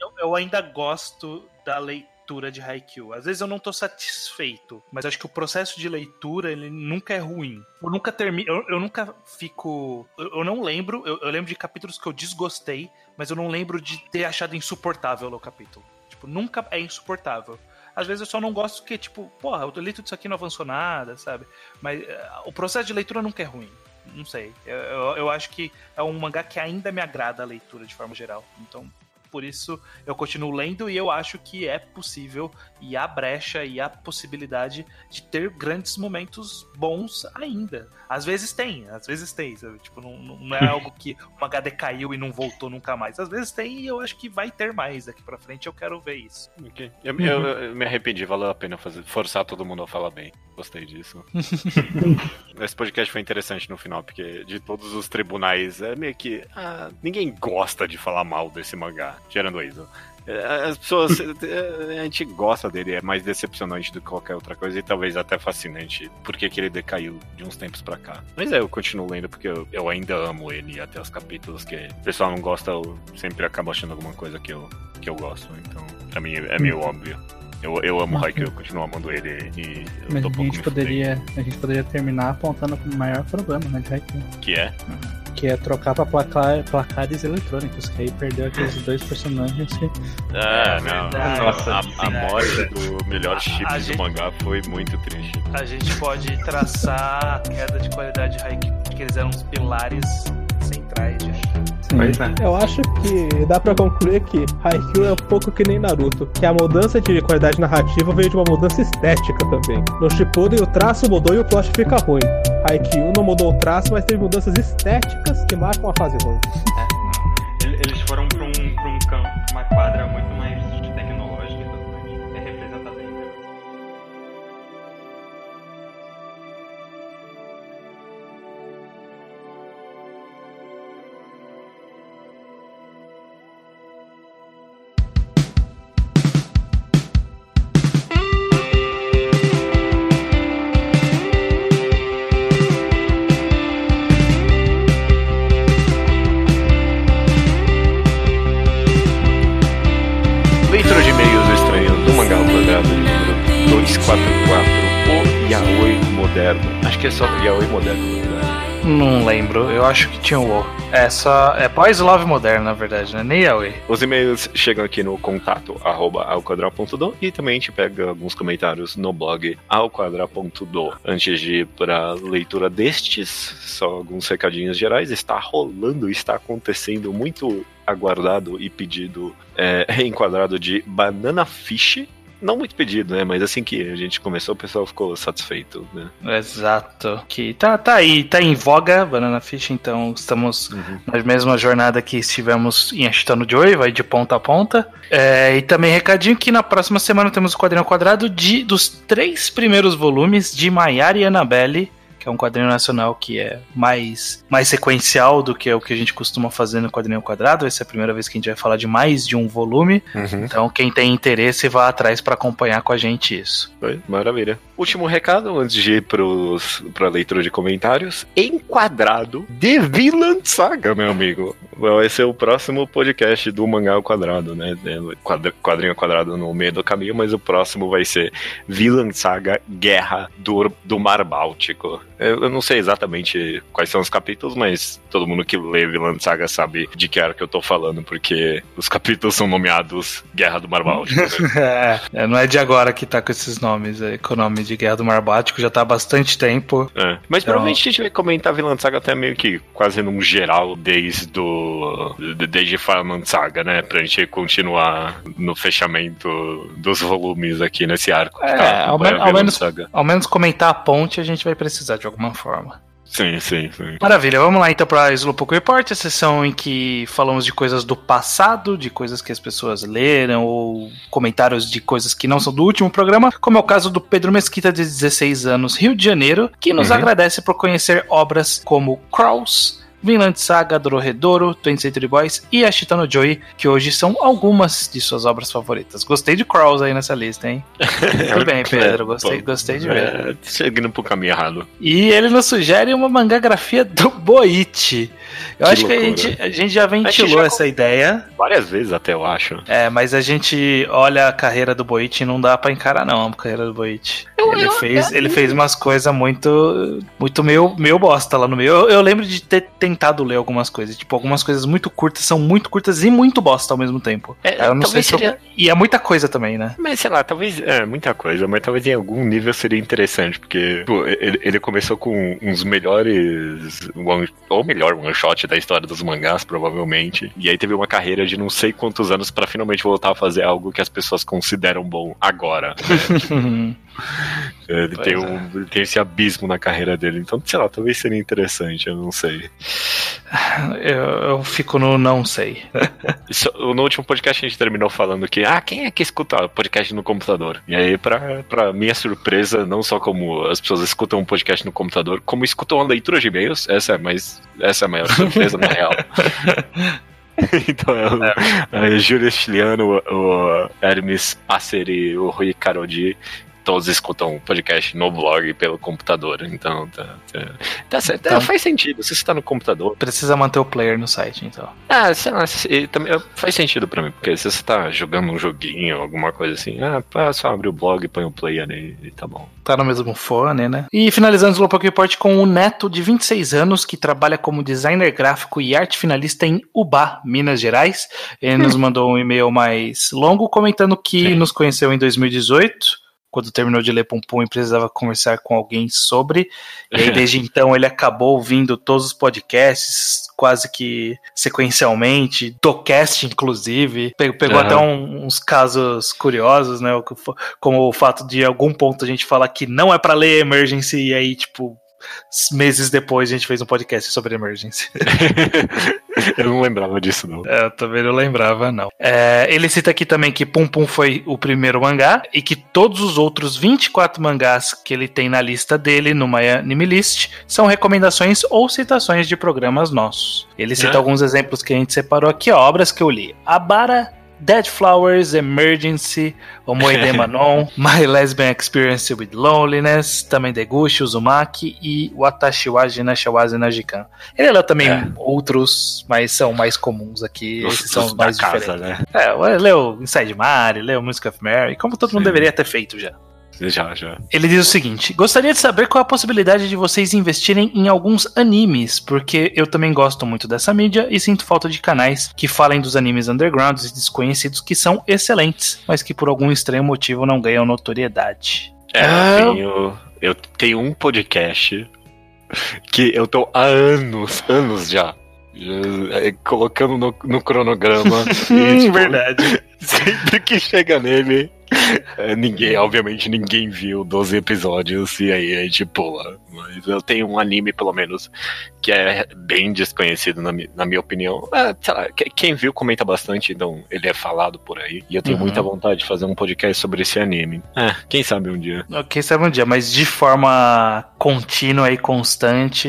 eu, eu ainda gosto da leitura leitura de Haikyuu. Às vezes eu não tô satisfeito, mas acho que o processo de leitura, ele nunca é ruim. Eu nunca termino, eu, eu, nunca fico, eu, eu não lembro, eu, eu, lembro de capítulos que eu desgostei, mas eu não lembro de ter achado insuportável o capítulo. Tipo, nunca é insuportável. Às vezes eu só não gosto que, tipo, porra, eu li tudo isso aqui não avançou nada, sabe? Mas uh, o processo de leitura nunca é ruim não sei. Eu, eu, eu, acho que é um mangá que ainda me agrada a leitura de forma geral. Então, por isso eu continuo lendo e eu acho que é possível e há brecha e há possibilidade de ter grandes momentos bons ainda. Às vezes tem, às vezes tem, sabe? Tipo, não, não é algo que o HD caiu e não voltou nunca mais. Às vezes tem e eu acho que vai ter mais daqui pra frente, eu quero ver isso. Okay. Eu, eu, eu, me arrependi, valeu a pena fazer, forçar todo mundo a falar bem. Gostei disso. Esse podcast foi interessante no final, porque de todos os tribunais, é meio que. Ah, ninguém gosta de falar mal desse mangá, tirando isso. É, as pessoas. É, a gente gosta dele, é mais decepcionante do que qualquer outra coisa e talvez até fascinante porque que ele decaiu de uns tempos pra cá. Mas é, eu continuo lendo porque eu, eu ainda amo ele até os capítulos que o pessoal não gosta, eu sempre acabo achando alguma coisa que eu, que eu gosto. Então, pra mim é meio óbvio. Eu, eu amo o Haikyuu, eu continuo amando ele e eu Mas a gente, poderia, a gente poderia terminar apontando o maior problema né, de Haikyuu. Que é? Que é trocar pra placar, placares eletrônicos, que aí perdeu aqueles dois personagens que... Ah, não. Nossa, a, a morte do melhor chip do gente, mangá foi muito triste. A gente pode traçar a queda de qualidade de Haikyuu, porque eles eram os pilares centrais de é. Eu acho que dá pra concluir que Haikyuu é um pouco que nem Naruto, que a mudança de qualidade narrativa veio de uma mudança estética também. No Shippuden o traço mudou e o plot fica ruim. Haikyuu não mudou o traço, mas teve mudanças estéticas que marcam a fase ruim. É. eu acho que tinha o O. É só. É Moderno, na verdade, né? Nem Yaoi. Os e-mails chegam aqui no contato arroba alquadral.do e também a gente pega alguns comentários no blog alquadral.do. Antes de ir para leitura destes, só alguns recadinhos gerais. Está rolando, está acontecendo muito aguardado e pedido é, reenquadrado de Banana Fish, não muito pedido, né? Mas assim que a gente começou, o pessoal ficou satisfeito, né? Exato. Que tá, tá aí, tá em voga, Banana Fish, então estamos Uhum. na mesma jornada que estivemos em Ashitano Joy, vai de ponta a ponta. É, e também recadinho que na próxima semana temos o quadrinho ao quadrado de, dos três primeiros volumes de Maiara e Annabelle, que é um quadrinho nacional que é mais, mais sequencial do que é o que a gente costuma fazer no quadrinho quadrado. Essa é a primeira vez que a gente vai falar de mais de um volume. Uhum. Então, quem tem interesse, vá atrás para acompanhar com a gente isso. Maravilha. Último recado antes de ir para a leitura de comentários. Enquadrado de Vinland Saga, meu amigo. Vai ser o próximo podcast do Mangá ao Quadrado, né? É, quadr- Quadrinho Quadrado no meio do caminho, mas o próximo vai ser Vinland Saga Guerra do, do Mar Báltico. Eu, eu não sei exatamente quais são os capítulos, mas todo mundo que lê Vinland Saga sabe de que era que eu tô falando, porque os capítulos são nomeados Guerra do Mar Báltico. né? É, não é de agora que tá com esses nomes, é, com o nome de Guerra do Mar Báltico, já tá há bastante tempo. É. Mas Então- provavelmente a gente vai comentar Vinland Saga até meio que quase num geral desde o, de- desde Farland Saga, né? Pra gente continuar no fechamento dos volumes aqui nesse arco. É, Tá, ao, men- ao menos, ao menos comentar a ponte a gente vai precisar de alguma forma. Sim, sim, sim. Maravilha, vamos lá então para Slowpoke Report, a sessão em que falamos de coisas do passado, de coisas que as pessoas leram, ou comentários de coisas que não são do último programa, como é o caso do Pedro Mesquita, de 16 anos, Rio de Janeiro, que nos Uhum. agradece por conhecer obras como Crows, Vinland Saga, Dororedoro, 20th Century Boys e Ashitano Joy, que hoje são algumas de suas obras favoritas. Gostei de Crows aí nessa lista, hein? Muito bem, Pedro, gostei, Pô, gostei de ver. É, seguindo pro caminho errado. E ele nos sugere uma mangagrafia do Boichi. Eu Que acho que a loucura. gente, a gente já ventilou já- essa ideia. Várias vezes até, eu acho. É, mas a gente olha a carreira do Boichi e não dá pra encarar não a carreira do Boichi. Ele fez, ele fez umas coisas muito muito meio, meio bosta lá no meio. Eu, eu lembro de ter tentado ler algumas coisas, tipo, algumas coisas muito curtas são muito curtas e muito bosta ao mesmo tempo. É, Eu não sei se eu- seria- E é muita coisa também, né? Mas sei lá, talvez. É, muita coisa, mas talvez em algum nível seria interessante, porque pô, ele, ele começou com uns melhores. One, ou melhor one shot da história dos mangás, provavelmente. E aí teve uma carreira de não sei quantos anos pra finalmente voltar a fazer algo que as pessoas consideram bom agora. Ele Pois tem, é. um, ele tem esse abismo na carreira dele. Então, sei lá, talvez seria interessante, eu não sei. eu, eu fico no não sei. Isso- no último podcast a gente terminou falando que, ah, quem é que escuta podcast no computador? E aí, pra, pra minha surpresa, não só como as pessoas escutam um podcast no computador, como escutam a leitura de e-mails, essa é, mais, essa é a maior surpresa, na real. então, é o, a Júlia Chiliano, o, o Hermes Passeri, o Rui Carodi, todos escutam o podcast no blog pelo computador. Então, tá, tá, tá certo. Então- faz sentido. Se você tá no computador, Precisa manter o player no site, então. ah, sei lá, se- também faz sentido pra mim, porque se você tá jogando um joguinho, alguma coisa assim, ah, só abre o blog, põe o play ali e tá bom. Tá no mesmo fone, né? E finalizando o Slowpoke Report com o neto de 26 anos, que trabalha como designer gráfico e arte finalista em Ubá, Minas Gerais. Ele nos mandou um e-mail mais longo comentando que Sim. nos conheceu em 2018. Quando terminou de ler Pum Pum e precisava conversar com alguém sobre. E aí, desde então, ele acabou ouvindo todos os podcasts, quase que sequencialmente, Docast, inclusive. Pe- Pegou Aham. até um- uns casos curiosos, né? Como o fato de, em algum ponto, a gente falar que não é pra ler Emergency, e aí, tipo, meses depois a gente fez um podcast sobre Emergency. Eu não lembrava disso, não. É, eu também não lembrava, não. É, ele cita aqui também que Pum Pum foi o primeiro mangá e que todos os outros 24 mangás que ele tem na lista dele, no My Anime List, são recomendações ou citações de programas nossos. Ele cita É. alguns exemplos que a gente separou aqui, ó, obras que eu li. Abara. Dead Flowers, Emergency, Omoide Manon, My Lesbian Experience with Loneliness, também Degushi, Uzumaki e Watashi wa Jinashawazi Najikan. Ele leu também É. outros, mas são mais comuns aqui. Os- Esses são os mais casa, diferentes. né? É, leu Inside Mari, leu Music of Mary, como todo mundo Sim. deveria ter feito já. Já, já. Ele diz o seguinte: Gostaria de saber qual é a possibilidade de vocês investirem em alguns animes, porque eu também gosto muito dessa mídia e sinto falta de canais que falem dos animes undergrounds e desconhecidos que são excelentes, mas que por algum estranho motivo não ganham notoriedade. É, eu tenho, eu tenho um podcast que eu tô há anos, anos já é, colocando no, no cronograma. e, tipo, Verdade. Sempre que chega nele, ninguém, obviamente, ninguém viu 12 episódios e aí a gente pula. Mas eu tenho um anime, pelo menos, que é bem desconhecido, na, na minha opinião. É, lá, quem viu comenta bastante, então ele é falado por aí. E eu tenho uhum. muita vontade de fazer um podcast sobre esse anime. É, quem sabe um dia. Quem sabe um dia, mas de forma contínua e constante,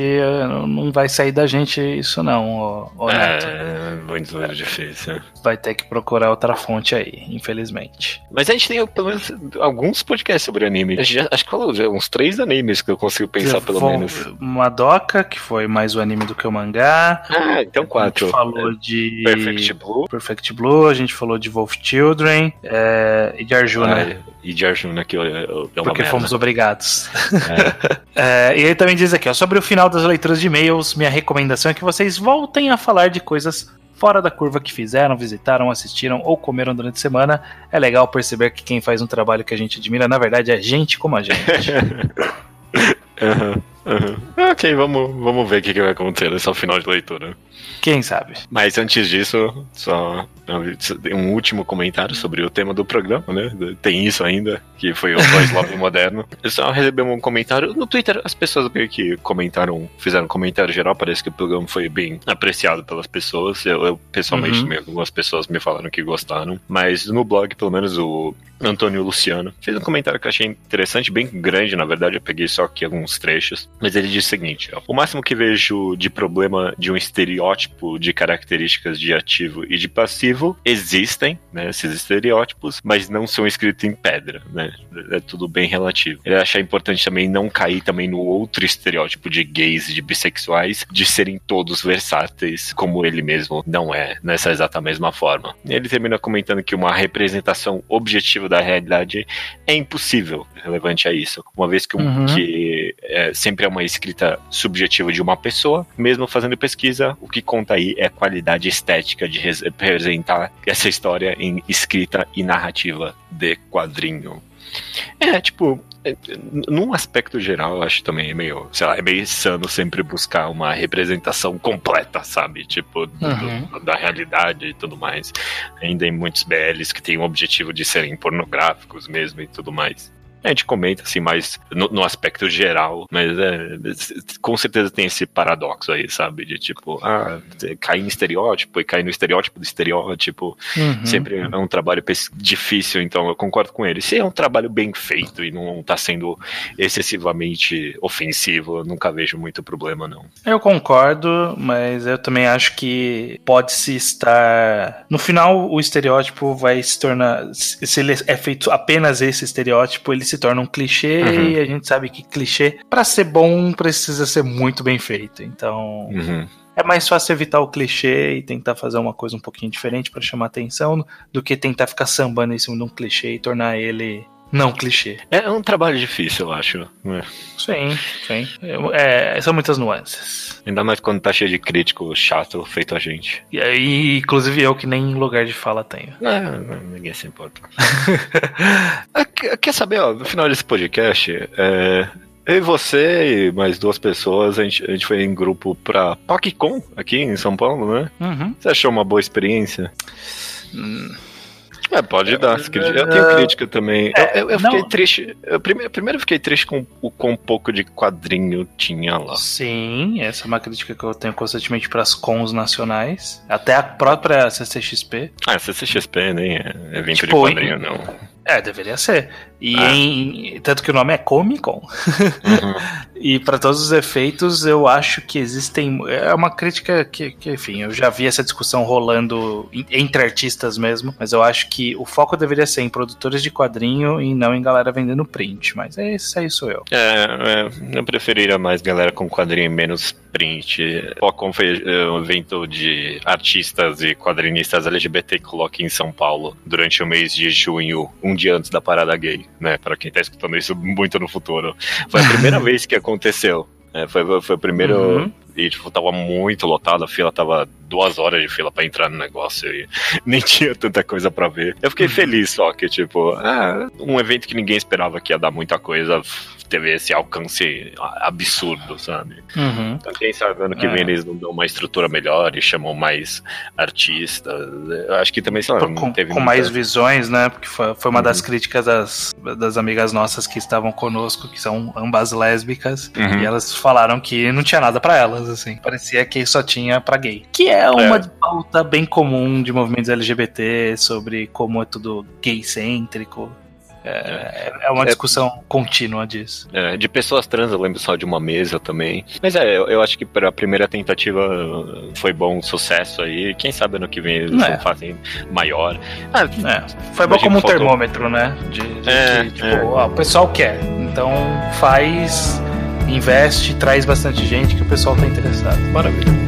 não vai sair da gente isso não, ô, é, Neto. É, muito difícil. Vai ter que procurar outra fonte aí, infelizmente. Mas a gente tem pelo menos alguns podcasts sobre anime. Já, acho que falou uns três animes que eu consigo pensar, pelo menos. Madoka, que foi mais o anime do que o mangá. Ah, então quatro. A gente falou de. Perfect Blue. Perfect Blue, a gente falou de Wolf Children é, e de Arjuna. Ah, e de Arjuna, que eu, eu, eu Porque fomos obrigados. É. é, e ele também diz aqui, ó, sobre o final das leituras de e-mails, minha recomendação é que vocês voltem a falar de coisas fora da curva que fizeram, visitaram, assistiram ou comeram durante a semana. É legal perceber que quem faz um trabalho que a gente admira, na verdade, é gente como a gente. uhum, uhum. Ok, vamos, vamos ver o que, que vai acontecer nesse final de leitura. Quem sabe? Mas antes disso, só um último comentário sobre o tema do programa, né? Tem isso ainda, que foi o Voice Love moderno. Eu só recebi um comentário no Twitter, as pessoas meio que comentaram, fizeram um comentário geral, parece que o programa foi bem apreciado pelas pessoas. Eu, eu pessoalmente, uhum. algumas pessoas me falaram que gostaram, mas no blog, pelo menos o Antônio Luciano fez um comentário que eu achei interessante, bem grande, na verdade, eu peguei só aqui alguns trechos, mas ele disse o seguinte: ó, o máximo que vejo de problema de um estereótipo de características de ativo e de passivo existem, né, esses estereótipos, mas não são escritos em pedra, né? É tudo bem relativo. Ele acha importante também não cair também no outro estereótipo de gays e de bissexuais, de serem todos versáteis, como ele mesmo não é, nessa exata mesma forma. Ele termina comentando que uma representação objetiva da realidade é impossível relevante a isso, uma vez que, uhum. que é, sempre é uma escrita subjetiva de uma pessoa, mesmo fazendo pesquisa, o que conta aí é a qualidade estética de representar essa história em escrita e narrativa de quadrinho. É, tipo, num aspecto geral, eu acho também meio, sei lá, é meio insano sempre buscar uma representação completa, sabe? Tipo, uhum. do, da realidade e tudo mais. Ainda em muitos BLs que têm o objetivo de serem pornográficos mesmo e tudo mais. A gente comenta assim mais no, no aspecto geral, mas é, com certeza tem esse paradoxo aí, sabe? De tipo, ah, cair em estereótipo e cair no estereótipo do estereótipo. Uhum. Sempre é um trabalho difícil, então eu concordo com ele. Se é um trabalho bem feito e não tá sendo excessivamente ofensivo, eu nunca vejo muito problema, não. Eu concordo, mas eu também acho que pode-se estar. No final, o estereótipo vai se tornar. Se ele é feito apenas esse estereótipo, ele se se torna um clichê uhum. e a gente sabe que clichê, para ser bom, precisa ser muito bem feito. Então. Uhum. É mais fácil evitar o clichê e tentar fazer uma coisa um pouquinho diferente para chamar atenção do que tentar ficar sambando em cima de um clichê e tornar ele não clichê. É um trabalho difícil, eu acho. É. Sim, sim. É, são muitas nuances. Ainda mais quando tá cheio de crítico chato feito a gente. E aí, inclusive eu que nem lugar de fala tenho. É, ninguém se importa. Ah, quer saber, ó, no final desse podcast, é, eu e você e mais duas pessoas, a gente, a gente foi em grupo pra PocCon aqui em São Paulo, né? Uhum. Você achou uma boa experiência? Hum. É, pode dar. Eu tenho crítica também. É, eu, eu, eu fiquei triste. Eu primeiro, primeiro fiquei triste com o quão pouco de quadrinho tinha lá. Sim, essa é uma crítica que eu tenho constantemente para as cons nacionais. Até a própria CCXP. Ah, CCXP nem é evento tipo, de quadrinho, não. É, deveria ser. E ah. em, tanto que o nome é Comic Con. Uhum. e para todos os efeitos, eu acho que existem. É uma crítica que, que, enfim, eu já vi essa discussão rolando entre artistas mesmo, mas eu acho que o foco deveria ser em produtores de quadrinho e não em galera vendendo print. Mas é isso aí sou eu. É, é eu preferiria mais galera com quadrinho e menos print. Qualcomm foi é, um evento de artistas e quadrinistas LGBT que coloquei em São Paulo durante o mês de junho, um dia antes da parada gay. Né? Para quem tá escutando isso muito no futuro. Foi a primeira vez que aconteceu. É, foi, foi o primeiro. Uhum. E, tipo, tava muito lotado, a fila tava duas horas de fila para entrar no negócio e nem tinha tanta coisa para ver. Eu fiquei uhum. feliz só que, tipo, ah, um evento que ninguém esperava que ia dar muita coisa teve esse alcance absurdo, sabe? Uhum. Então, quem sabe ano que é. vem eles não dão uma estrutura melhor e chamam mais artistas. Eu acho que também, sei lá, com, com muita... mais visões, né? Porque foi, foi uma uhum. das críticas das, das amigas nossas que estavam conosco, que são ambas lésbicas, uhum. e elas falaram que não tinha nada para elas, assim. Parecia que só tinha para gay. Que é uma é. pauta bem comum de movimentos LGBT sobre como é tudo gay-cêntrico. É, é uma é. discussão é, contínua disso. É, de pessoas trans, eu lembro só de uma mesa também. Mas é, eu, eu acho que para a primeira tentativa foi bom sucesso aí. Quem sabe ano que vem eles é. fazem maior. Ah, é, foi bom como um faltou... termômetro, né? De, de, é, de tipo, ó, o pessoal quer. Então faz, investe, traz bastante gente que o pessoal tá interessado. Maravilha.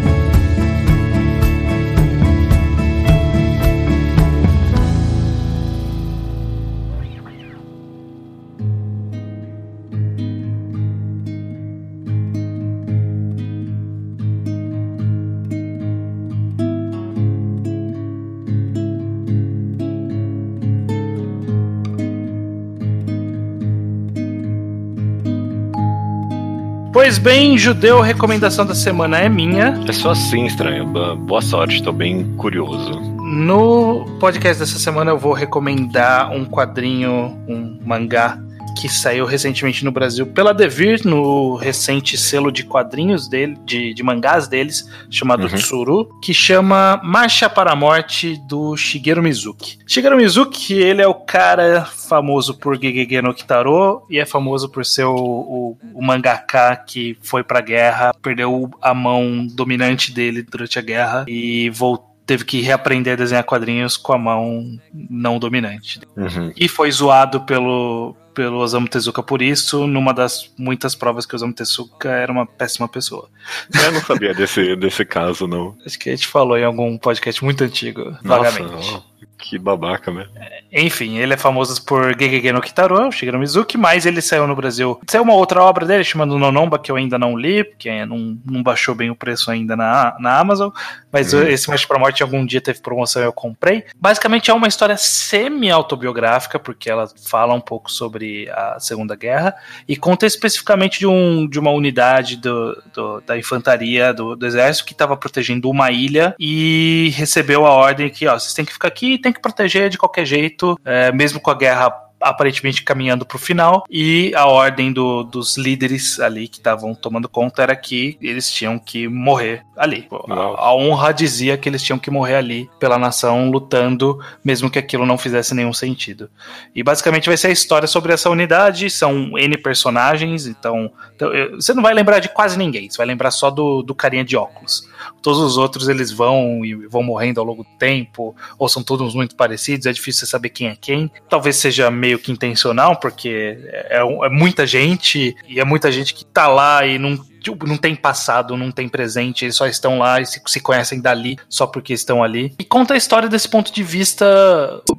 Pois bem, judeu, recomendação da semana é minha. É só assim, estranho. Boa sorte, estou bem curioso. No podcast dessa semana eu vou recomendar um quadrinho, um mangá que saiu recentemente no Brasil pela Devir, no recente selo de quadrinhos dele, de, de mangás deles, chamado uhum. Tsuru, que chama Marcha para a Morte do Shigeru Mizuki. Shigeru Mizuki, ele é o cara famoso por Gegege no Kitaro e é famoso por ser o, o, o mangaka que foi pra guerra, perdeu a mão dominante dele durante a guerra e voltou teve que reaprender a desenhar quadrinhos com a mão não dominante. Uhum. E foi zoado pelo, pelo Osamu Tezuka por isso, numa das muitas provas que o Osamu Tezuka era uma péssima pessoa. Eu não sabia desse, desse caso, não. Acho que a gente falou em algum podcast muito antigo, Nossa, vagamente. Que babaca, né? Enfim, ele é famoso por Gegege no Kitaro, Shigeru Mizuki, mas ele saiu no Brasil. Saiu uma outra obra dele chamada Nonomba, que eu ainda não li, porque não, não baixou bem o preço ainda na, na Amazon. Mas uhum. esse Marcha pra Morte algum dia teve promoção e eu comprei. Basicamente é uma história semi-autobiográfica, porque ela fala um pouco sobre a Segunda Guerra e conta especificamente de, um, de uma unidade do, do da infantaria do, do exército que estava protegendo uma ilha e recebeu a ordem que, ó, vocês têm que ficar aqui, tem que proteger de qualquer jeito, é, mesmo com a guerra aparentemente caminhando para o final, e a ordem do, dos líderes ali que estavam tomando conta era que eles tinham que morrer ali. A, a, honra dizia que eles tinham que morrer ali pela nação, lutando, mesmo que aquilo não fizesse nenhum sentido. E basicamente vai ser a história sobre essa unidade, são N personagens, então, então você não vai lembrar de quase ninguém, você vai lembrar só do, do carinha de óculos. Todos os outros eles vão e vão morrendo ao longo do tempo, ou são todos muito parecidos, é difícil você saber quem é quem. Talvez seja meio que intencional, porque é, é muita gente, e é muita gente que tá lá e não tipo, não tem passado, não tem presente, eles só estão lá e se, se, conhecem dali só porque estão ali. E conta a história desse ponto de vista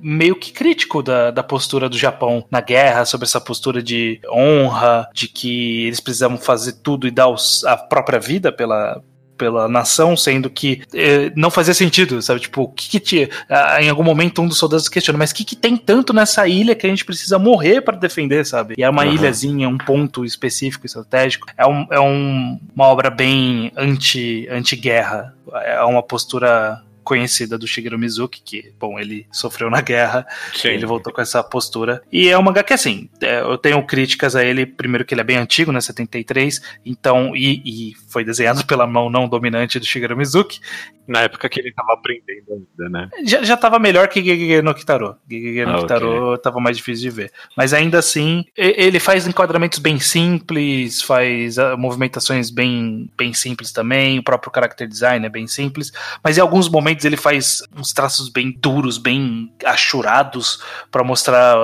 meio que crítico da, da postura do Japão na guerra, sobre essa postura de honra, de que eles precisavam fazer tudo e dar os, a própria vida pela, pela nação, sendo que eh, não fazia sentido, sabe? Tipo, o que, que tinha. Ah, em algum momento um dos soldados questiona, mas o que, que tem tanto nessa ilha que a gente precisa morrer para defender, sabe? E é uma uhum. ilhazinha, um ponto específico, estratégico. É, um, é um, uma obra bem anti, anti-guerra. É uma postura conhecida do Shigeru Mizuki, que, bom, ele sofreu na guerra, ele voltou com essa postura. E é um mangá que, assim, é, eu tenho críticas a ele, primeiro que ele é bem antigo, né, 73, então, e, e foi desenhado pela mão não dominante do Shigeru Mizuki, na época que ele tava aprendendo ainda, né? Já, já tava melhor que Gegege no Kitaro. Gegege no ah, Kitaro okay. tava mais difícil de ver. Mas ainda assim, ele faz enquadramentos bem simples, faz movimentações bem, bem simples também, o próprio character design é bem simples, mas em alguns momentos ele faz uns traços bem duros, bem achurados para mostrar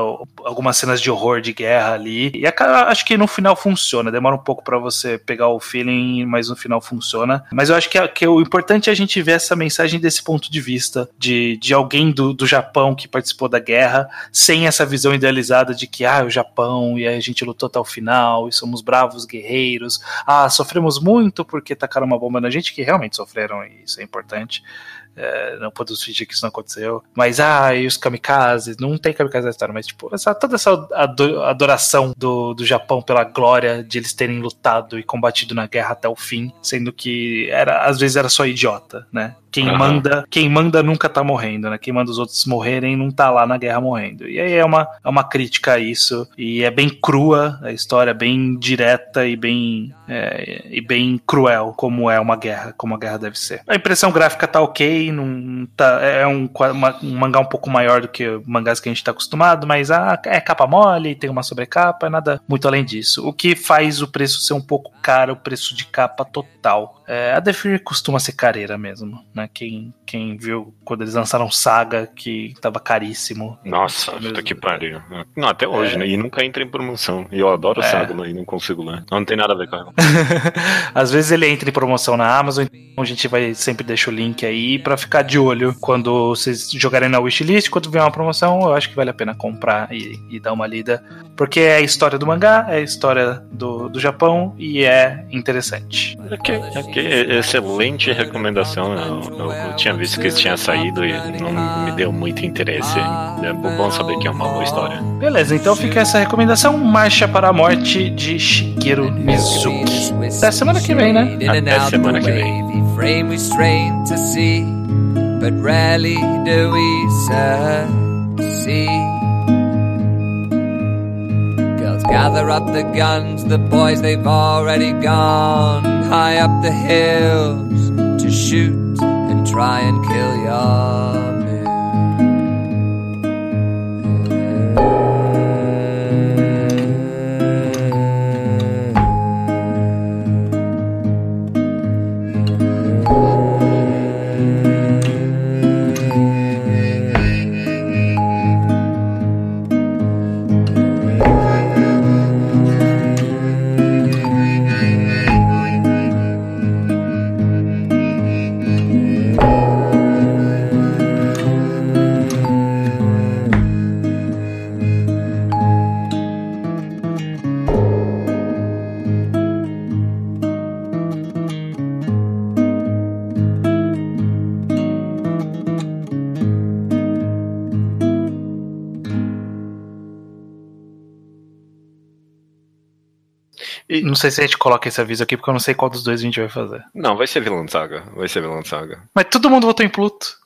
algumas cenas de horror de guerra ali. E acho que no final funciona. Demora um pouco para você pegar o feeling, mas no final funciona. Mas eu acho que, que o importante é a gente ver essa mensagem desse ponto de vista de, de alguém do, do Japão que participou da guerra, sem essa visão idealizada de que ah, o Japão e a gente lutou até o final e somos bravos guerreiros. Ah, sofremos muito porque tacaram uma bomba na gente, que realmente sofreram e isso é importante. É, não podemos fingir que isso não aconteceu. Mas, ah, e os kamikazes? Não tem kamikaze na história, mas, tipo, essa, toda essa adoração do, do Japão pela glória de eles terem lutado e combatido na guerra até o fim, sendo que era, às vezes era só idiota, né? Quem uhum. manda, quem manda nunca tá morrendo, né? Quem manda os outros morrerem não tá lá na guerra morrendo. E aí é uma, é uma crítica a isso. E é bem crua a história, bem direta e bem, é, e bem cruel, como é uma guerra, como a guerra deve ser. A impressão gráfica tá ok, não tá, é um, uma, um mangá um pouco maior do que mangás que a gente tá acostumado, mas ah, é capa mole, tem uma sobrecapa, nada muito além disso. O que faz o preço ser um pouco caro, o preço de capa total. É, a Defir costuma ser careira mesmo, né? Quem, quem viu quando eles lançaram Saga, que tava caríssimo. Nossa, puta que pariu. Não, até hoje, é. né? E nunca entra em promoção. E eu adoro é. Saga, mas não consigo ler. Não tem nada a ver com ela. Às vezes ele entra em promoção na Amazon, então a gente vai sempre deixar o link aí para ficar de olho quando vocês jogarem na wishlist, quando vier uma promoção, eu acho que vale a pena comprar e, e dar uma lida. Porque é a história do mangá, é a história do, do Japão e é interessante. Ok, ok. Excelente recomendação. Eu, eu, eu tinha visto que tinha saído e não me deu muito interesse. É bom saber que é uma boa história. Beleza, então fica essa recomendação: Marcha para a Morte de Shigeru Mizuki. Até semana que vem, né? Até semana que vem. But rarely do we succeed. Gather up the guns, the boys they've already gone. High up the hills to shoot and try and kill your Não sei se a gente coloca esse aviso aqui, porque eu não sei qual dos dois a gente vai fazer. Não, vai ser vilão saga. Vai ser vilão saga. Mas todo mundo votou em Pluto.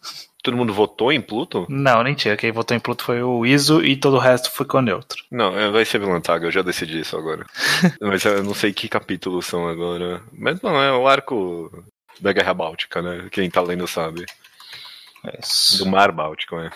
Todo mundo votou em Pluto? Não, nem tinha. Quem votou em Pluto foi o Iso e todo o resto o neutro. Não, é, vai ser vilão saga, eu já decidi isso agora. Mas eu não sei que capítulos são agora. Mas não, é o arco da Guerra Báltica, né? Quem tá lendo sabe. Isso. Do Mar Báltico, é.